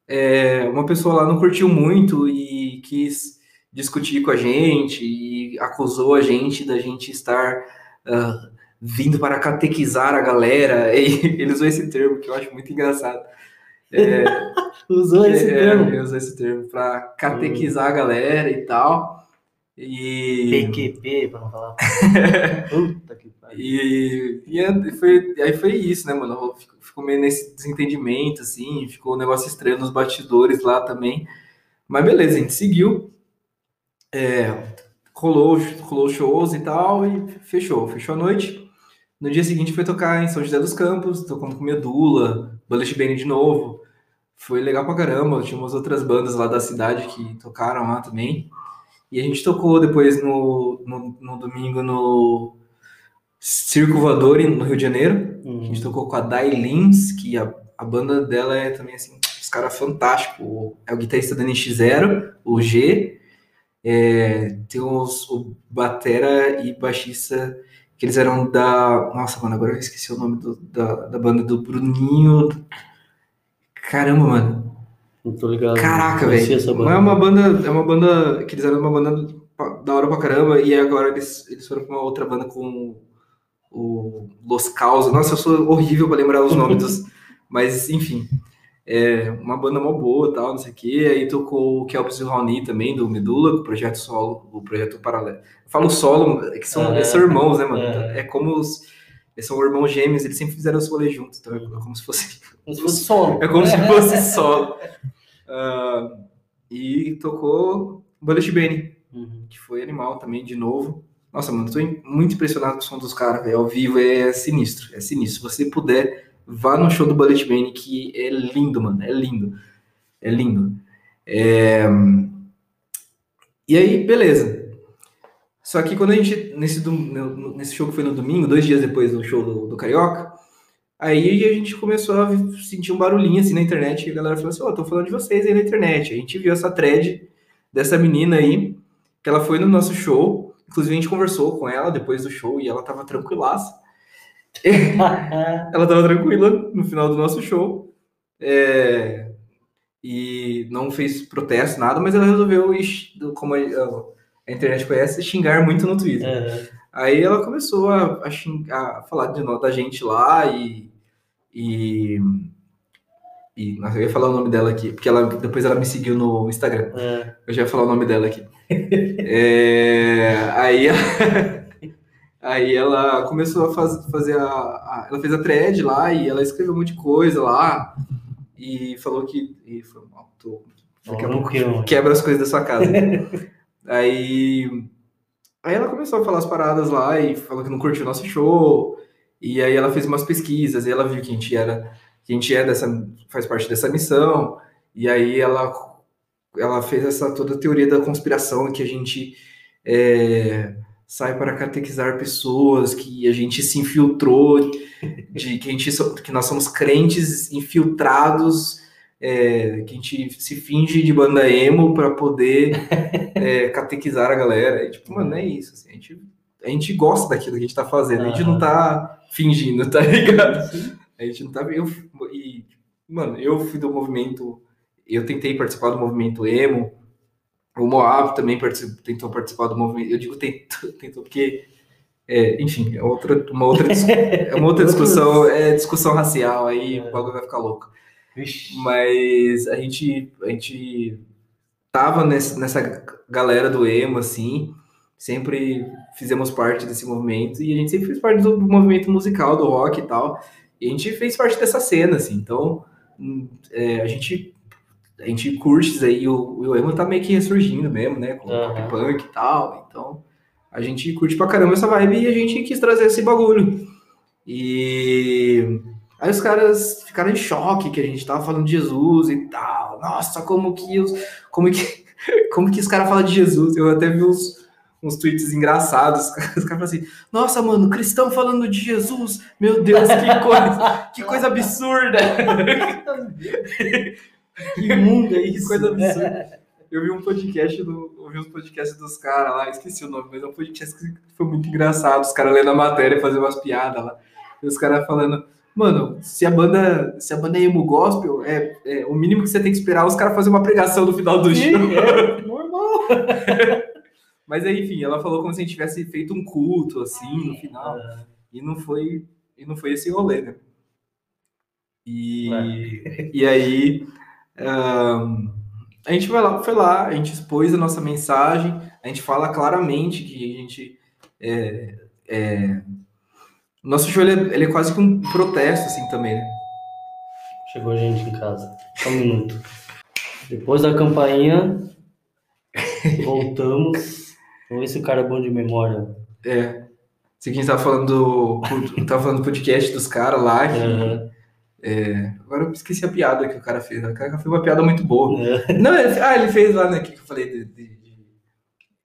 é, uma pessoa lá não curtiu muito e quis discutir com a gente e acusou a gente da gente estar ah, vindo para catequizar a galera, e ele usou esse termo que eu acho muito engraçado. É, Usou esse é, termo. eu uso esse termo pra catequizar a galera e tal. E, PQP, pra não falar. Puta que pariu. e, e é- foi, aí foi isso, né, mano? Ficou, ficou meio nesse desentendimento, assim, ficou um negócio estranho nos bastidores lá também. Mas beleza, a gente seguiu. É, rolou, rolou shows e tal, e fechou, fechou a noite. No dia seguinte foi tocar em São José dos Campos, tocamos com Medula, Bullet Bane de novo. Foi legal pra caramba, tinha umas outras bandas lá da cidade que tocaram lá também. E a gente tocou depois no, no, no domingo no Circo Voador no Rio de Janeiro. A Uhum. gente tocou com a Dai Lins, que a, a banda dela é também assim, os caras fantásticos. É o guitarrista da NX0, o G. É, tem os, o Batera e baixista, que eles eram da. Nossa, mano, agora eu esqueci o nome do- da, da banda do Bruninho. Caramba, mano. Não tô ligado. Caraca, velho. banda. é uma banda. É uma banda. Que eles eram uma banda da hora pra caramba. E agora eles, eles foram pra uma outra banda com o Los Caos. Nossa, eu sou horrível pra lembrar os nomes dos. Mas, enfim. É uma banda mó boa tal, não sei o quê. Aí tocou o Kelps e o Raoni também, do Medula, o projeto solo, o projeto paralelo. Eu falo solo, é que são, eles são irmãos, né, mano? Aham. É como os. Eles são irmãos gêmeos, eles sempre fizeram os rolês juntos. Então é como se fosse Como se fosse solo. é como se fosse solo. Ah, e tocou Bullet Bane, Uhum. que foi animal também, de novo. Nossa, mano, tô muito impressionado com o som dos caras, velho. Ao vivo é sinistro, é sinistro. Se você puder, vá no show do Bullet Bane, que é lindo, mano. É lindo. É lindo. É, E aí, beleza. Só que quando a gente, nesse, nesse show que foi no domingo, dois dias depois do show do, do Carioca, aí a gente começou a sentir um barulhinho assim na internet, e a galera falou assim, ó, tô falando de vocês aí na internet. A gente viu essa thread dessa menina aí, que ela foi no nosso show, inclusive a gente conversou com ela depois do show e ela tava tranquilaça. Ela tava tranquila no final do nosso show. é, e não fez protesto, nada, mas ela resolveu, como a, internet conhece, xingar muito no Twitter. É. Aí ela começou a, a, xingar- a falar de da gente lá e. E. e eu ia falar o nome dela aqui, porque ela, depois ela me seguiu no Instagram. É. Eu já ia falar o nome dela aqui. É, aí, aí ela começou a faz- fazer a, a- Ela fez a thread lá e ela escreveu um monte de coisa lá. E falou que. E foi mal, tô, daqui a pouco que- quebra as coisas da sua casa. aí. Aí ela começou a falar as paradas lá e falou que não curtiu o nosso show. E aí ela fez umas pesquisas e ela viu que a gente era. Que a gente é dessa. faz parte dessa missão. E aí ela ela fez essa toda a teoria da conspiração que a gente é, sai para catequizar pessoas, que a gente se infiltrou, de que a gente que nós somos crentes infiltrados, é, que a gente se finge de banda emo para poder é, catequizar a galera. E, tipo, mano, é isso. Assim, a, gente, a gente gosta daquilo que a gente tá fazendo, a gente não tá fingindo, tá ligado? A gente não tá. Eu, e, mano, eu fui do movimento. Eu tentei participar do movimento emo o Moab também participou, tentou participar do movimento. Eu digo tentou, tentou porque, é, enfim, é outra, uma outra, é uma outra discussão, é discussão racial, aí é. o bagulho vai ficar louco. Ixi. Mas a gente, a gente tava nessa, nessa galera do emo, assim, sempre fizemos parte desse movimento e a gente sempre fez parte do movimento musical, do rock e tal. E a gente fez parte dessa cena, assim. Então, hum, é, a gente a gente curte aí, o, o emo tá meio que ressurgindo mesmo, né? Com uhum. pop punk e tal. Então, a gente curte pra caramba essa vibe e a gente quis trazer esse bagulho. E aí os caras ficaram em choque que a gente tava falando de Jesus e tal. Nossa, como que os. Como que, como que os caras falam de Jesus? Eu até vi uns, uns tweets engraçados. Os caras falam assim: Nossa, mano, cristão falando de Jesus, meu Deus, que coisa, que coisa absurda. Que mundo é isso? Coisa absurda. Eu vi um podcast do. Ouvi uns podcasts dos caras lá, esqueci o nome, mas é um podcast que foi muito engraçado. Os caras lendo a matéria fazendo umas piadas lá. E os caras falando. Mano, se a banda, se a banda é emo gospel, é, é o mínimo que você tem que esperar é os caras fazer uma pregação no final do Sim, show. É normal. Mas aí, enfim, ela falou como se a gente tivesse feito um culto assim no final. É. E não foi, e não foi esse rolê, né? E, é. e aí a gente foi lá, foi lá, a gente expôs a nossa mensagem, a gente fala claramente que a gente. É, é, nosso show ele é, ele é, quase que um protesto, assim, também, né? Chegou gente em casa. Só um minuto. Depois da campainha, voltamos. Vamos ver se o cara é bom de memória. É. Se quem tá falando do, tá falando do podcast dos caras lá, que, uhum. É, agora eu esqueci a piada que o cara fez. O cara fez uma piada muito boa. É. Não, ele, ah, ele fez lá, né? Que eu falei de, de, de,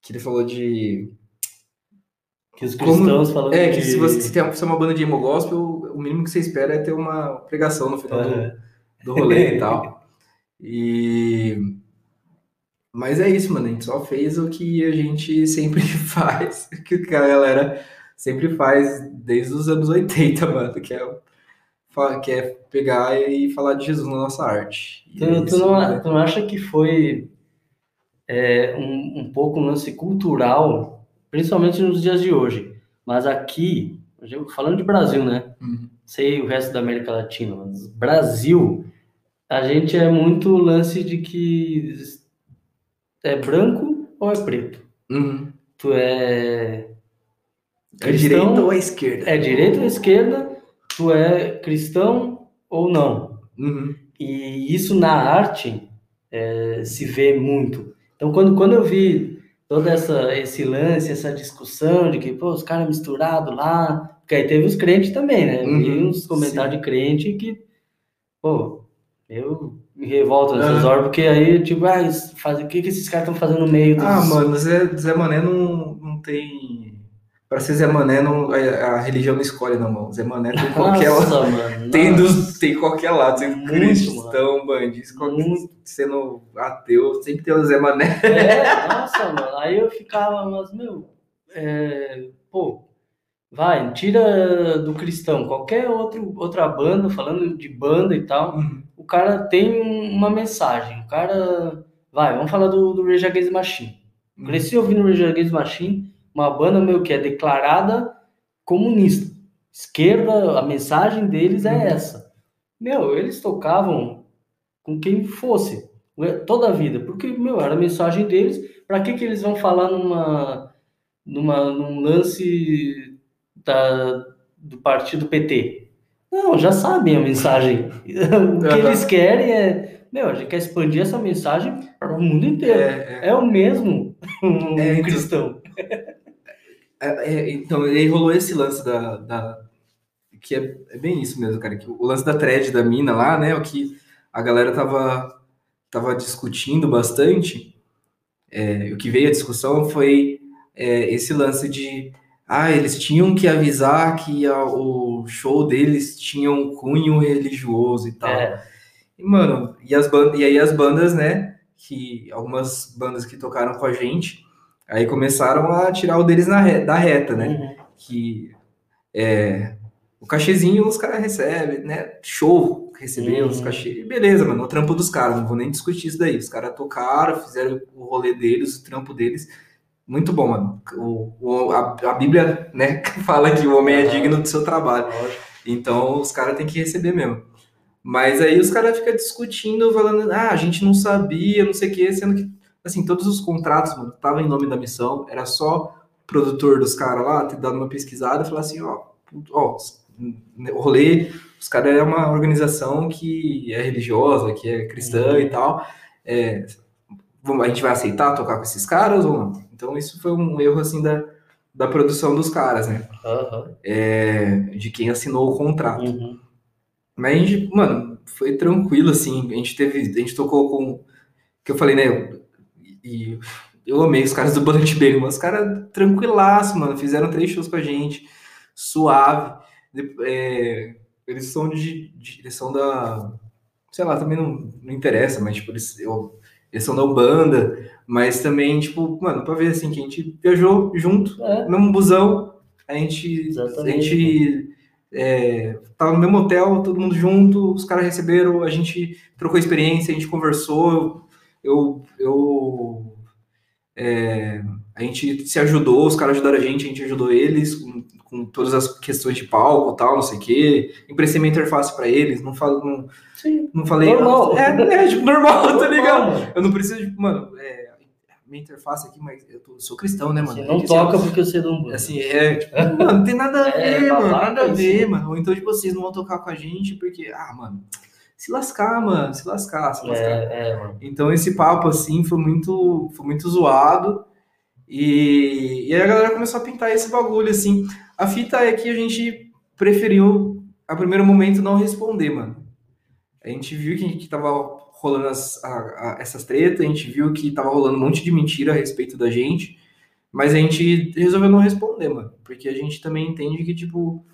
que ele falou de. Que os cristãos falando. É, que de... se você se tem se é uma banda de emo gospel, o mínimo que você espera é ter uma pregação no final do, do rolê e tal. E. Mas é isso, mano. A gente só fez o que a gente sempre faz, que a galera sempre faz desde os anos 80, mano, que é quer é pegar e falar de Jesus na nossa arte. Tu, é tu, não, né? tu não acha que foi é, um, um pouco um lance cultural, principalmente nos dias de hoje, mas aqui, falando de Brasil, né? Uhum. Sei o resto da América Latina, mas Brasil, a gente é muito lance de que é branco ou é preto. Uhum. Tu é. É direita ou é esquerda? É direita ou esquerda, tu é cristão ou não. Uhum. E isso na arte é, se vê muito. Então, quando, quando eu vi todo essa, esse lance, essa discussão de que, pô, os caras misturados lá, porque aí teve os crentes também, né? Uhum. Vi uns comentários Sim. de crente que, pô, eu me revolto nessas uhum. horas, porque aí, tipo, ah, faz, o que, que esses caras estão fazendo no meio ah, dos... Ah, mano, Zé, Zé Mané não, não tem para ser Zé Mané, não, a, a, religião não escolhe, não, mano. Zé Mané tem qualquer nossa, lado. Mano, tem, dos, tem qualquer lado, sendo Muito, cristão, bandido, sendo ateu, sempre tem o Zé Mané. É, nossa, mano. Aí eu ficava, mas, meu, é, pô, vai, tira do cristão, qualquer outro, outra banda, falando de banda e tal, uhum. o cara tem uma mensagem. O cara, vai, vamos falar do, do Rage Against Machine. Uhum. Cresci ouvindo Rage Against Machine uma banda meio que é declarada comunista. Esquerda, a mensagem deles é uhum. essa. Meu, eles tocavam com quem fosse, toda a vida, porque, meu, era a mensagem deles. Para que que eles vão falar numa, numa, num lance da, do partido PT? Não, já sabem a mensagem. o que eles querem é, meu, a gente quer expandir essa mensagem para o mundo inteiro. É, é. é o mesmo um é, então. cristão. É, é, então, aí rolou esse lance da. da que é, é, bem isso mesmo, cara. Que o lance da thread da mina lá, né? O que a galera tava, tava discutindo bastante. É, o que veio a discussão foi é, esse lance de ah, eles tinham que avisar que a, o show deles tinha um cunho religioso e tal. É. E, mano, e, as bandas, e aí as bandas, né? Que algumas bandas que tocaram com a gente, aí começaram a tirar o deles na re, da reta, né? Uhum. Que é, o cachezinho os caras recebem, né? Show receber Uhum. os cachê. Beleza, mano, o trampo dos caras, não vou nem discutir isso daí. Os caras tocaram, fizeram o rolê deles, o trampo deles. Muito bom, mano. O, o- a, a Bíblia, né, fala que o homem é digno do seu trabalho. Então os caras têm que receber mesmo. Mas aí os caras ficam discutindo, falando, ah, a gente não sabia, não sei o quê, sendo que, assim, todos os contratos, mano, estavam em nome da missão, era só o produtor dos caras lá ter dado uma pesquisada e falar assim, ó, ó, o rolê, os caras é uma organização que é religiosa, que é cristã e tal, é, a gente vai aceitar tocar com esses caras ou não? Então isso foi um erro, assim, da, da produção dos caras, né? Aham. É, de quem assinou o contrato. Uhum. Mas a gente, mano, foi tranquilo, assim. A gente teve. A gente tocou com. Que eu falei, né? E eu amei os caras do Bullet Bang, mas os caras tranquilaço, mano. Fizeram três shows com a gente. Suave. É, eles são de, de- Eles são da. Sei lá, também não, não interessa, mas, tipo, eles, eu- eles são da Ubanda. Mas também, tipo, mano, pra ver assim, que a gente viajou junto, É. mesmo busão. A gente. A Exatamente. gente é, tava no mesmo hotel, todo mundo junto, os caras receberam, a gente trocou experiência, a gente conversou, eu, eu é, a gente se ajudou, os caras ajudaram a gente, a gente ajudou eles com, com todas as questões de palco e tal, não sei o quê, emprestei minha interface pra eles, não, falo, não, Sim. não falei... Normal. É, é, tipo, normal, tá ligado? Mano. Eu não preciso de, mano, é, minha interface aqui, mas eu tô- sou cristão, né, mano? Você É não que, toca assim, porque você não banda. Assim, é, tipo, mano, não tem nada a É, ver, mano, babaca nada a ver, mano. Ou então, tipo, vocês não vão tocar com a gente porque, ah, mano, se lascar, mano, se lascar, se lascar. É, é, mano. Então, esse papo, assim, foi muito, foi muito zoado. E, e aí a galera começou a pintar esse bagulho, assim. A fita é que a gente preferiu, a primeiro momento, não responder, mano. A gente viu que, que tava rolando as- a- a- essas tretas, a gente viu que tava rolando um monte de mentira a respeito da gente, mas a gente resolveu não responder, mano. Porque a gente também entende que, tipo,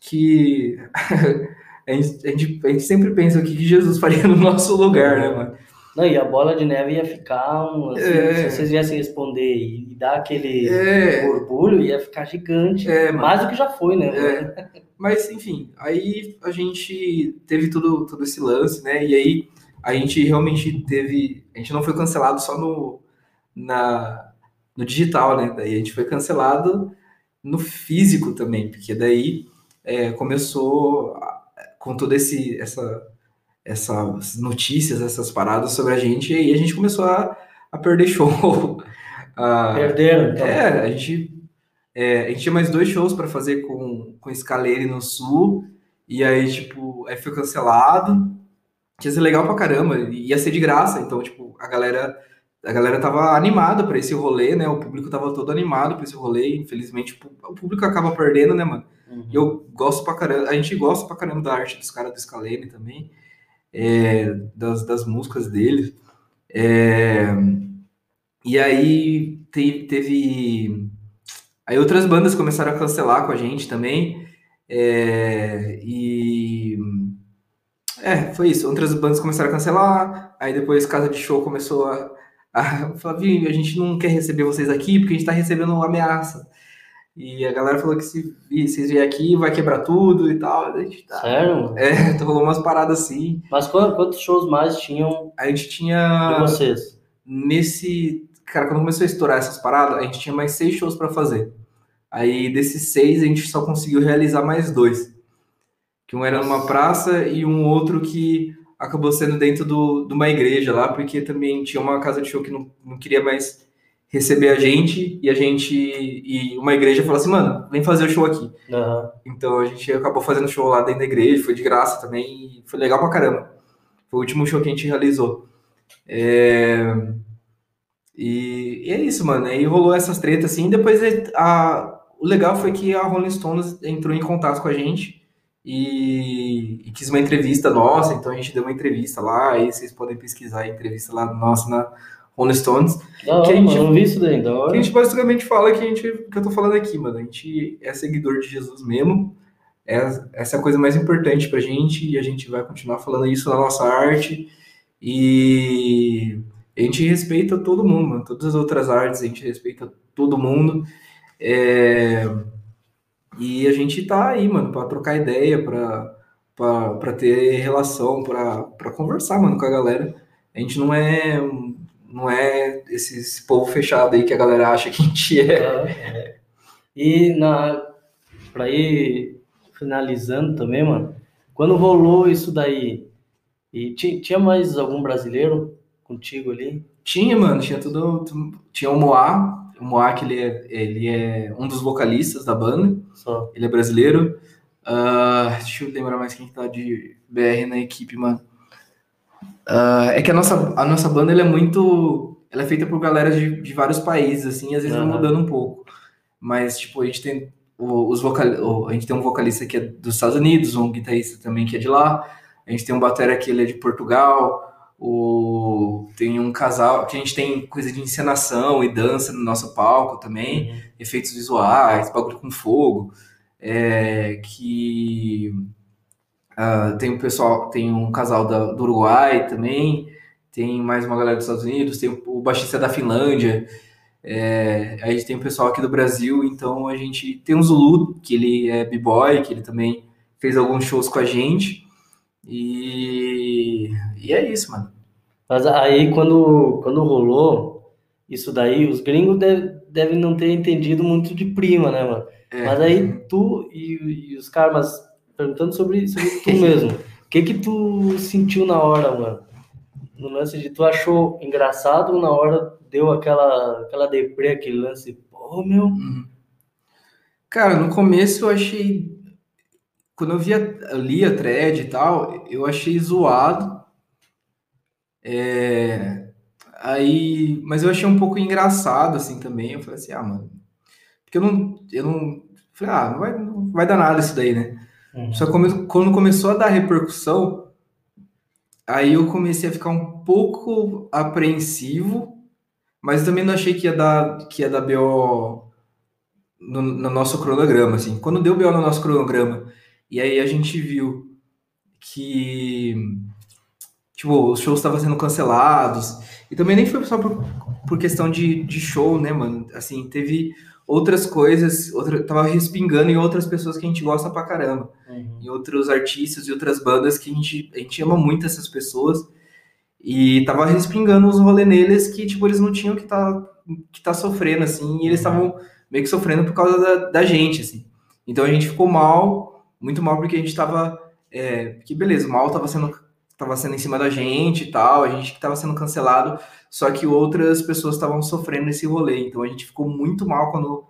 que a, gente, a, gente, a gente sempre pensa o que Jesus faria no nosso lugar, né, mano? Não, e a bola de neve ia ficar um. assim, É. Se vocês viessem responder e, dar aquele É. orgulho, ia ficar gigante. É. Mais do que já foi, né? É. Mas, enfim, aí a gente teve todo, todo esse lance, né? E aí a gente realmente teve. A gente não foi cancelado só no, na, no digital, né? Daí a gente foi cancelado no físico também, porque daí é, começou com toda esse, essa, essas notícias, essas paradas sobre a gente, e aí a gente começou a, a perder show. a- Perderam, então. é, a gente, é, a gente tinha mais dois shows para fazer com, com Scalene no Sul, e aí, tipo, aí foi cancelado. Ia ser legal pra caramba, ia ser de graça, então, tipo, a galera, a galera tava animada pra esse rolê, né? O público tava todo animado pra esse rolê, infelizmente, tipo, o público acaba perdendo, né, mano? Uhum. Eu gosto pra caramba, a gente gosta pra caramba da arte dos caras do Scalene também, é, das, das músicas deles. É, e aí te- teve. Aí outras bandas começaram a cancelar com a gente também. é, e. É, foi isso. Outras bandas começaram a cancelar. Aí depois Casa de Show começou a, a falar: "Viu, a gente não quer receber vocês aqui porque a gente tá recebendo uma ameaça. E a galera falou que se vocês vierem aqui vai quebrar tudo e tal. A gente tá. Sério? É, rolou umas paradas assim. Mas quantos, shows mais tinham A gente de tinha. vocês? Nesse. Cara, quando começou a estourar essas paradas, a gente tinha mais seis shows pra fazer. Aí desses seis, a gente só conseguiu realizar mais dois. Que um era numa praça e um outro que acabou sendo dentro do, de uma igreja lá, porque também tinha uma casa de show que não, não queria mais receber a gente, e a gente. E uma igreja falou assim, mano, vem fazer o show aqui. Aham. Então a gente acabou fazendo show lá dentro da igreja, foi de graça também, e foi legal pra caramba. Foi o último show que a gente realizou. É, E, e é isso, mano. Aí rolou essas tretas assim. Depois a... o legal foi que a Rolling Stones entrou em contato com a gente e... e quis uma entrevista nossa. Então a gente deu uma entrevista lá. Aí vocês podem pesquisar a entrevista lá nossa na Rolling Stones. Da Que hora, a gente- mano, não vi isso daí, da Que a hora. gente basicamente fala que, a gente, que eu tô falando aqui, mano. A gente é seguidor de Jesus mesmo. É, essa é a coisa mais importante pra gente e a gente vai continuar falando isso na nossa arte. E a gente respeita todo mundo, mano. Todas as outras artes, a gente respeita todo mundo. É, E a gente tá aí, mano, pra trocar ideia, pra, pra, pra ter relação, pra, pra conversar, mano, com a galera. A gente não é, não é esse, esse povo fechado aí que a galera acha que a gente é. É. E na, pra ir finalizando também, mano, quando rolou isso daí, e ti- tinha mais algum brasileiro contigo ali? Tinha, mano, tinha tudo. tu- Tinha o Moá. O Moá, que ele é, ele é um dos vocalistas da banda. Só. Ele é brasileiro. Ah, deixa eu lembrar mais quem tá de BR na equipe, mano. Ah, é que a nossa, a nossa banda ela é muito. Ela é feita por galera de, de vários países, assim, às vezes vai Aham. mudando um pouco. Mas, tipo, a gente tem os vocal, a gente tem um vocalista que é dos Estados Unidos, um guitarrista também que é de lá. A gente tem um batera que ele é de Portugal. O, tem um casal que a gente tem coisa de encenação e dança no nosso palco também Uhum. efeitos visuais, bagulho com fogo, é, que ah, tem um pessoal, tem um casal da- do Uruguai também, tem mais uma galera dos Estados Unidos, tem o, o baixista da Finlândia, é, a gente tem o pessoal aqui do Brasil, então a gente tem o Zulu, que ele é b-boy, que ele também fez alguns shows com a gente, e, e é isso, mano. Mas aí quando, quando rolou isso daí, os gringos deve- devem não ter entendido muito de prima, né, mano? É. Mas aí tu e, e os caras, perguntando sobre, sobre tu mesmo, o que que tu sentiu na hora, mano? No lance de tu achou engraçado ou na hora deu aquela, aquela deprê, aquele lance, pô, meu, Uhum. Cara, no começo eu achei. Quando eu via, eu li a thread e tal, eu achei zoado. É, Aí, mas eu achei um pouco engraçado assim também. Eu falei assim, ah, mano. Porque eu não. Eu não. Falei, ah, não vai, não vai dar nada isso daí, né? Uhum. Só que quando começou a dar repercussão, aí eu comecei a ficar um pouco apreensivo, mas também não achei que ia dar, que ia dar BO no, no nosso cronograma, assim. Quando deu BO no nosso cronograma, e aí a gente viu que, tipo, os shows estavam sendo cancelados, e também nem foi só por, por questão de, de show, né, mano? Assim, teve outras coisas, outra, tava respingando em outras pessoas que a gente gosta pra caramba Uhum. em outros artistas e outras bandas que a gente, a gente ama muito essas pessoas. E tava respingando os rolê neles que, tipo, eles não tinham que tá, que tá sofrendo, assim, e eles estavam meio que sofrendo por causa da, da gente, assim. Então a gente ficou mal, muito mal, porque a gente tava. É, que beleza, o mal tava sendo, tava sendo em cima da gente e tal, a gente que tava sendo cancelado, só que outras pessoas estavam sofrendo nesse rolê. Então a gente ficou muito mal quando,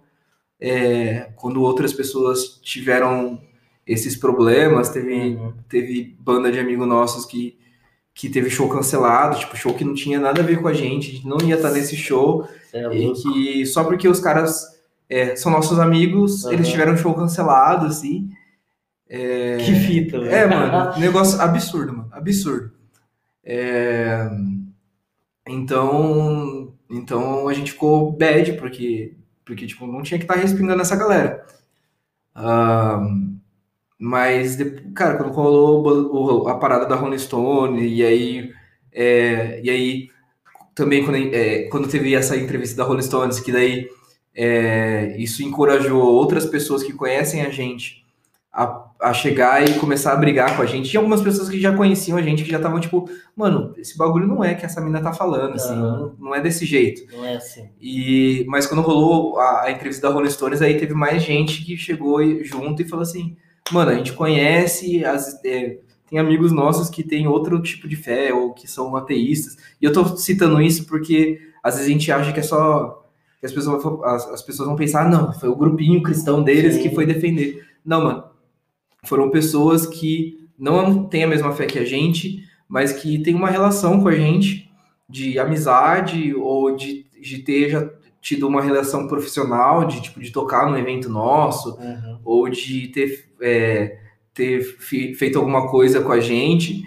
é, quando outras pessoas tiveram esses problemas. Teve, Uhum. teve banda de amigos nossos que, que teve show cancelado, tipo, show que não tinha nada a ver com a gente, a gente não ia estar nesse show, é e que só porque os caras é, são nossos amigos, Aham. eles tiveram show cancelado, assim. Que fita, velho. É, mano, negócio absurdo, mano, absurdo. É, Então, então a gente ficou bad, porque, porque tipo, não tinha que estar respingando essa galera. Ah, mas, cara, quando rolou a parada da Rolling Stone, e aí, é, e aí também quando, é, quando teve essa entrevista da Rolling Stones, que daí é, isso encorajou outras pessoas que conhecem a gente a, a chegar e começar a brigar com a gente. Tinha algumas pessoas que já conheciam a gente, que já estavam tipo, mano, esse bagulho não é que essa mina tá falando, assim, não é desse jeito. Não é assim. E, mas quando rolou a, a entrevista da Rolling Stones, aí teve mais gente que chegou junto e falou assim, mano, a gente conhece, as, é, tem amigos nossos que têm outro tipo de fé ou que são ateístas. E eu tô citando isso porque às vezes a gente acha que é só que as pessoas, as, as pessoas vão pensar, "Ah, não, foi o grupinho cristão deles Sim. que foi defender. Não, mano, foram pessoas que não têm a mesma fé que a gente, mas que têm uma relação com a gente de amizade ou de, de ter já tido uma relação profissional, de tipo de tocar num evento nosso, Uhum. ou de ter, é, ter fe- feito alguma coisa com a gente.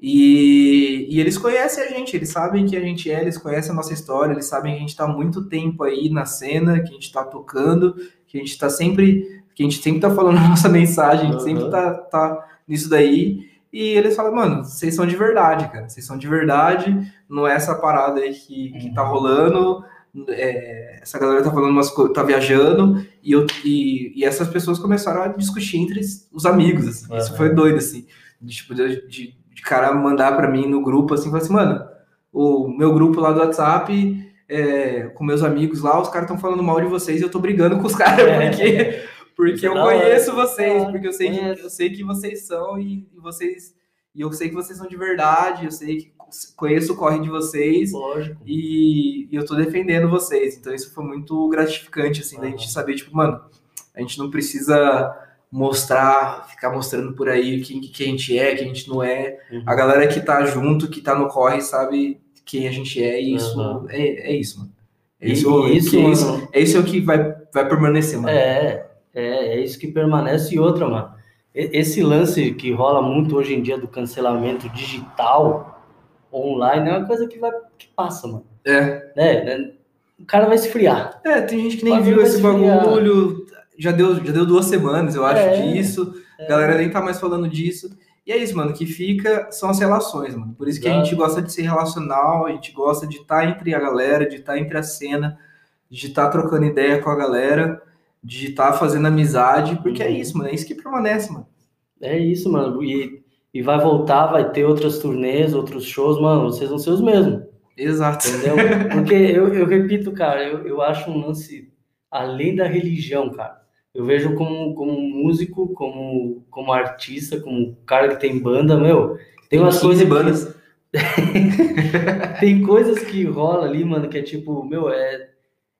E, e, eles conhecem a gente, eles sabem que a gente é, eles conhecem a nossa história, eles sabem que a gente está há muito tempo aí na cena, que a gente está tocando, que a gente está sempre, que a gente sempre está falando a nossa mensagem, a gente uhum. sempre está tá nisso daí. E eles falam, mano, vocês são de verdade, cara, vocês são de verdade, não é essa parada aí que, que tá uhum. rolando, é, essa galera tá falando umas coisas, tá viajando, e, eu, e, e, essas pessoas começaram a discutir entre os amigos, assim. Uhum. Isso foi doido, assim. De, tipo, de, de, de cara mandar para mim no grupo, assim, falar assim, mano, o meu grupo lá do WhatsApp, é, com meus amigos lá, os caras estão falando mal de vocês e eu tô brigando com os caras, é. porque, porque eu conheço vocês, porque eu sei, que, eu sei que vocês são e, e vocês e eu sei que vocês são de verdade, eu sei que conheço o corre de vocês Lógico. E, e eu tô defendendo vocês. Então isso foi muito gratificante, assim, uhum. da gente saber, tipo, mano, a gente não precisa mostrar, ficar mostrando por aí quem que a gente é, quem a gente não é. Uhum. A galera que tá junto, que tá no corre, sabe quem a gente é, e isso uhum. é, é isso, mano. É isso, e, isso, é isso, é isso que vai, vai permanecer, mano. É, é, é isso que permanece. E outra, mano, esse lance que rola muito hoje em dia do cancelamento digital, online, é uma coisa que vai que passa, mano. É. é né? O cara vai esfriar. É, tem gente que nem viu esse bagulho. Já deu, já deu duas semanas, eu acho, é, disso. É. A galera nem tá mais falando disso. E é isso, mano. O que fica são as relações, mano. Por isso que a gente gosta de ser relacional, a gente gosta de estar tá entre a galera, de estar tá entre a cena, de estar tá trocando ideia com a galera de estar tá fazendo amizade, porque é isso, mano, é isso que permanece, mano. É isso, mano, e, e vai voltar, vai ter outras turnês, outros shows, mano, vocês vão ser os mesmos. Exato. Entendeu? Porque eu, eu repito, cara, eu, eu acho um lance além da religião, cara. Eu vejo como, como músico, como, como artista, como cara que tem banda, meu. Tem, tem umas coisas. bandas. tem coisas que rola ali, mano, que é tipo, meu, é,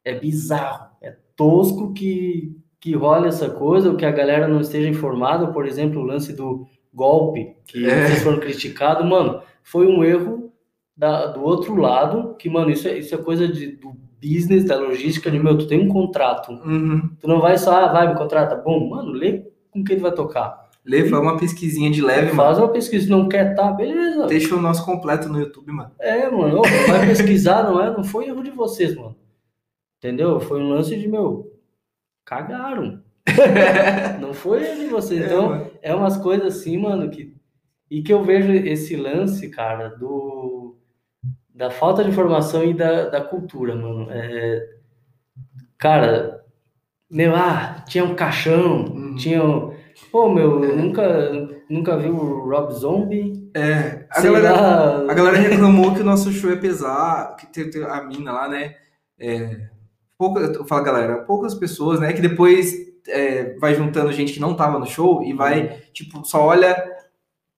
é bizarro tosco que, que rola essa coisa, ou que a galera não esteja informada, por exemplo, o lance do golpe, que é. vocês foram criticados, mano, foi um erro da, do outro lado, que, mano, isso é, isso é coisa de, do business, da logística, de, meu, tu tem um contrato, uhum. tu não vai só, ah, vai, me contrata, bom, mano, lê com quem tu vai tocar. Lê, faz uma pesquisinha de leve, faz mano. Faz uma pesquisa, não quer tá, beleza. Deixa o nosso completo no YouTube, mano. É, mano, vai pesquisar, não é? Não foi erro de vocês, mano. Entendeu? Foi um lance de, meu, cagaram. não foi de você. É, então, é, é umas coisas assim, mano, que. E que eu vejo esse lance, cara, do. Da falta de informação e da, da cultura, mano. É, cara, meu, ah, tinha um caixão, uhum. tinha. Pô, meu, é. nunca, nunca vi o Rob Zombie. É, a galera, lá... a galera reclamou que o nosso show é pesado, que tem, tem a mina lá, né? É, pouca, fala galera, poucas pessoas, né, que depois é, vai juntando gente que não tava no show e vai, uhum. tipo, só olha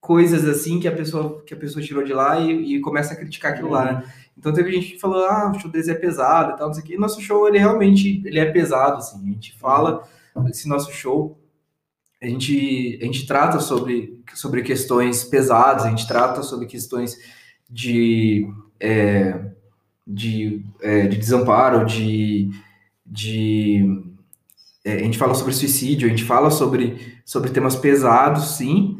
coisas assim que a pessoa que a pessoa tirou de lá e, e começa a criticar aquilo uhum. lá, né? Então teve gente que falou, ah, o show deles é pesado e tal, não sei o quê. E nosso show, ele realmente, ele é pesado, assim. A gente fala, esse nosso show, a gente, a gente trata sobre, sobre questões pesadas, a gente trata sobre questões de... É, de, é, de desamparo, de, de é, a gente fala sobre suicídio, a gente fala sobre, sobre temas pesados, sim,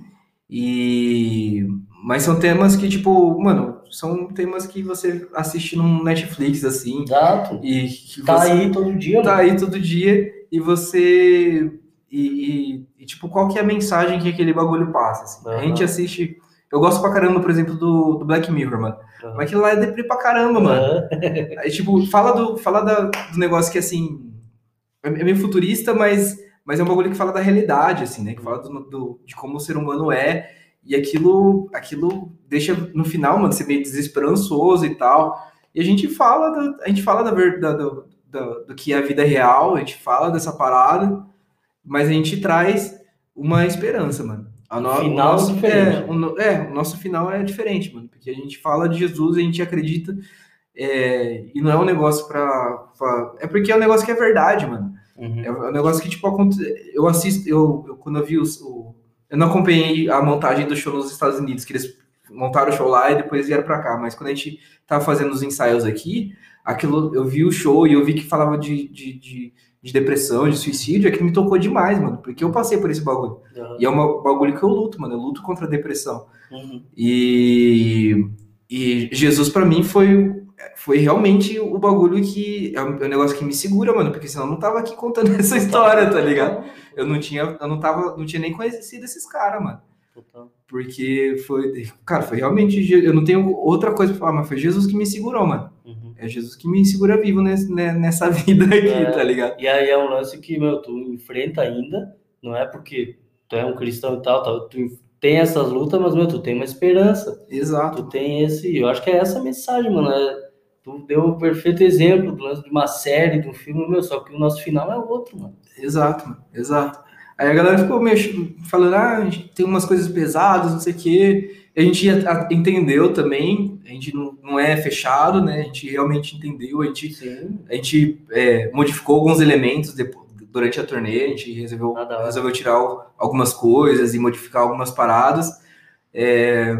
e mas são temas que, tipo, mano, são temas que você assiste no Netflix, assim. Exato. E que tá aí todo dia, Tá mano. aí todo dia, e você. E, e, e, tipo, qual que é a mensagem que aquele bagulho passa? Assim? Uhum. A gente assiste. Eu gosto pra caramba, por exemplo, do, do Black Mirror, mano. Uhum. Mas aquilo lá é deprê pra caramba, mano. Aí, tipo, fala, do, fala da, do negócio que, assim, é, é meio futurista, mas, mas é um bagulho que fala da realidade, assim, né? Que fala do, do, de como o ser humano é. E aquilo, aquilo deixa, no final, mano, você meio desesperançoso e tal. E a gente fala, a gente fala da, da, do, do, do que é a vida real, a gente fala dessa parada, mas a gente traz uma esperança, mano. A no, final o nosso, é, o, é, o nosso final é diferente, mano, porque a gente fala de Jesus, a gente acredita, é, e não é um negócio pra, pra, É porque é um negócio que é verdade, mano. Uhum. É um negócio que, tipo, eu assisto, eu, eu quando eu vi os, o. Eu não acompanhei a montagem do show nos Estados Unidos, que eles montaram o show lá e depois vieram pra cá, mas quando a gente tava fazendo os ensaios aqui, aquilo, eu vi o show e eu vi que falava de, de, de de depressão, de suicídio, é que me tocou demais, mano. Porque eu passei por esse bagulho. Aham. E é um bagulho que eu luto, mano. Eu luto contra a depressão. Uhum. E, e Jesus pra mim foi, foi realmente o bagulho que é o é o negócio que me segura, mano, porque senão eu não tava aqui contando essa história, tá ligado? Eu não tinha, eu não tava, não tinha nem conhecido esses caras, mano. Total. Porque foi, cara, foi realmente, eu não tenho outra coisa pra falar, mas foi Jesus que me segurou, mano. Uhum. É Jesus que me segura vivo nesse- né, nessa vida aqui, É. tá ligado? E aí é um lance que, meu, tu enfrenta ainda, não é porque tu é um cristão e tal, tal tu tem essas lutas, mas, meu, tu tem uma esperança, Exato. tu tem esse, eu acho que é essa a mensagem, mano, é- tu deu um perfeito exemplo do lance de uma série, de um filme, meu, só que o nosso final é outro, mano. Exato, mano. Exato. Aí a galera ficou meio falando, ah, tem umas coisas pesadas, não sei o quê. A gente entendeu também, a gente não, não é fechado, né? A gente realmente entendeu, a gente, Sim. a gente é, modificou alguns elementos depo- durante a turnê, a gente resolveu, Ah, resolveu tirar al- algumas coisas e modificar algumas paradas. É,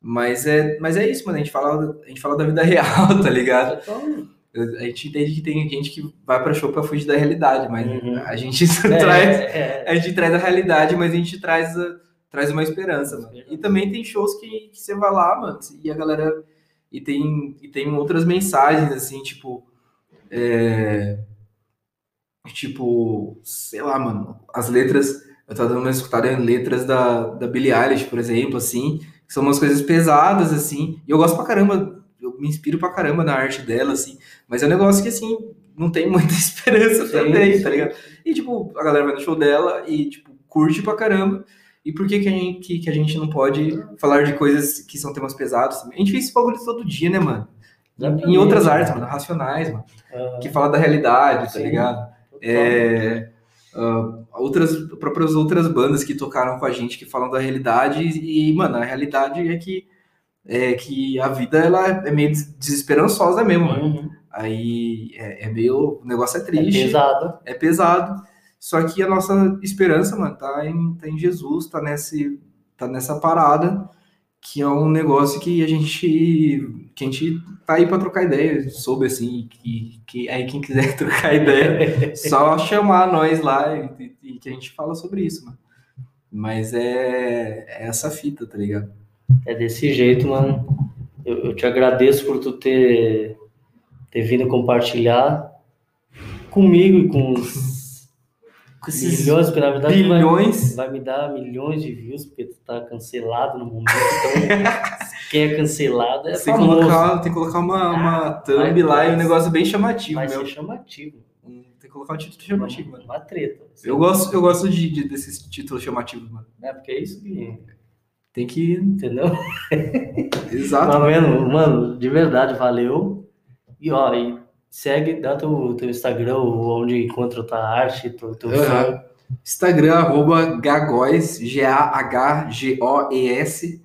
mas, é, mas é isso, mano. A gente fala, a gente fala da vida real, tá ligado? Então, A gente entende que tem gente que vai pra show pra fugir da realidade, mas Uhum. a gente é, traz é, a gente traz a realidade, mas a gente traz, a- traz uma esperança, mano. E também tem shows que, que você vai lá, mano, e a galera. E tem, e tem outras mensagens, assim, tipo. é, tipo, sei lá, mano, as letras. Eu tava dando uma escutada em letras da, da Billie Eilish, por exemplo, assim, que são umas coisas pesadas, assim, e eu gosto pra caramba, eu me inspiro pra caramba na arte dela, assim, mas é um negócio que, assim, não tem muita esperança Sim, também, sim. tá ligado? E, tipo, a galera vai no show dela e, tipo, curte pra caramba. E por que, que, a gente, que, que a gente não pode falar de coisas que são temas pesados? A gente fez esse bagulho todo dia, né, mano? Em Exatamente. outras artes, mano, racionais, mano. Que fala da realidade, tá Sim. ligado? Total. É, ah, outras próprias outras bandas que tocaram com a gente que falam da realidade e, mano, a realidade é que é que a vida ela é meio des- desesperançosa mesmo, mano. Uhum. Aí é, é meio. O negócio é É triste pesado. é pesado. Só que a nossa esperança, mano, tá em, tá em Jesus, tá, nesse, tá nessa parada, que é um negócio que a gente, que a gente tá aí pra trocar ideia sobre, assim, que, que aí quem quiser trocar ideia, só chamar nós lá e, e que a gente fala sobre isso, mano. Mas é, é essa fita, tá ligado? É desse jeito, mano. Eu, eu te agradeço por tu ter, ter vindo compartilhar comigo e com os Com esses milhões, porque na verdade tu vai, bilhões. vai me dar milhões de views, porque tu tá cancelado no momento. Então, quem é cancelado é Tem famoso. colocar, tem que colocar uma, uma thumb vai- lá e um negócio bem chamativo, Vai meu. ser chamativo. Um- Tem que colocar um título chamativo, mano. Uma treta. Eu gosto, eu gosto de, de- desses títulos chamativos, mano. É, porque é isso que. Tem que. Entendeu? Exato. Tá vendo? Mano, de verdade, valeu. E ó, e segue, dá teu, teu Instagram, onde encontra tua arte, teu, teu som. Instagram, arroba Gagóis, G-A-H-G-O-E-S.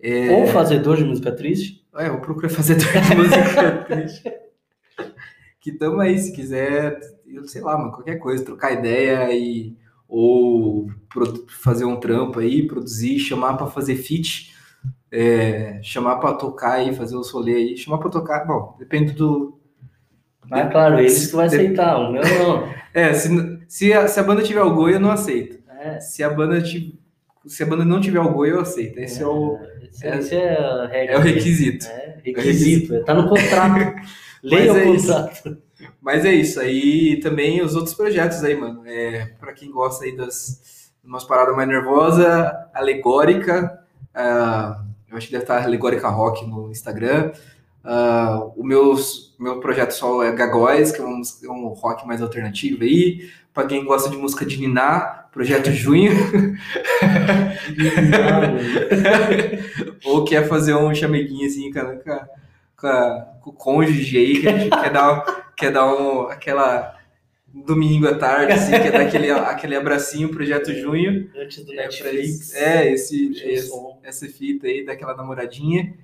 É, Ou fazedor de música triste. é, eu procuro fazer de música triste. Que tamo aí, se quiser, eu sei lá, mano, qualquer coisa, trocar ideia e ou fazer um trampo aí, produzir, chamar pra fazer feat, é, chamar pra tocar aí, fazer o solê aí, chamar pra tocar, bom, depende do, Mas claro, eles que vai aceitar, o meu não. É, se, se, a, se a banda tiver o goi, eu não aceito. É, Se a banda, ti- se a banda não tiver o goi, eu aceito. Esse é, o, esse, esse é a regra. é o requisito. É, requisito, é, tá no contrato. Leia o é contrato. Mas é isso. Aí também os outros projetos aí, mano. É, pra quem gosta aí das umas paradas mais nervosa, alegórica. ah, eu acho que deve estar alegórica rock no Instagram. Ah, o meu, meu projeto solo é Gagóis, que é um, é um rock mais alternativo aí. Pra quem gosta de música de Niná, Projeto Junho. Ou quer fazer um chameguinho assim com, a- com, a- com, o cônjuge aí, que a gente quer dar, quer dar um, aquela domingo à tarde, assim, quer dar aquele, aquele abracinho, Projeto Junho. Antes do É, Netflix. é esse, esse- essa fita aí daquela namoradinha.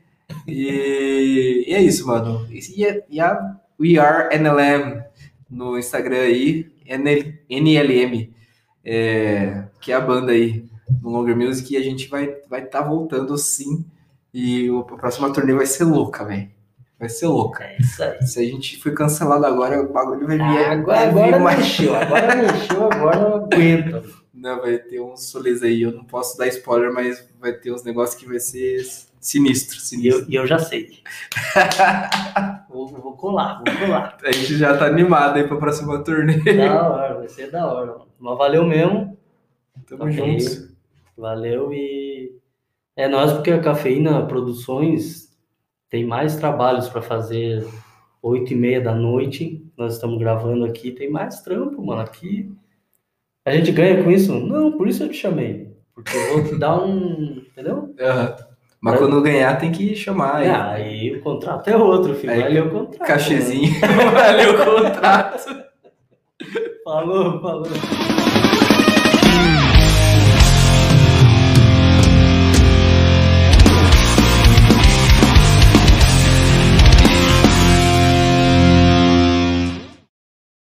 E, e é isso, mano. E, a- e a We Are NLM no Instagram aí, NL, NLM, é, que é a banda aí no Longer Music, e a gente vai vai estar voltando sim. E a próxima turnê vai ser louca, velho. Vai ser louca. É isso aí. Se a gente foi cancelado agora, o bagulho vai vir. Agora, vai agora mexeu, agora mexeu, agora não aguenta. Não, vai ter uns solês aí. Eu não posso dar spoiler, mas vai ter uns negócios que vai ser sinistro, E sinistro. eu, e eu já sei. vou, vou colar, vou colar. A gente já tá animado aí pra próxima turnê. Da hora, vai ser da hora. Mas valeu mesmo. Tamo Ok. juntos. Valeu e é nós porque a Cafeína Produções tem mais trabalhos para fazer oito e meia da noite. Nós estamos gravando aqui, tem mais trampo, mano. Aqui a gente ganha com isso? Não, por isso eu te chamei. Porque eu vou te dar um. Entendeu? Aham. Mas quando ganhar tem que chamar aí. Ah, aí o contrato é outro, filho. Aí, Valeu o contrato. Cachezinho. Valeu o contrato. Falou, falou.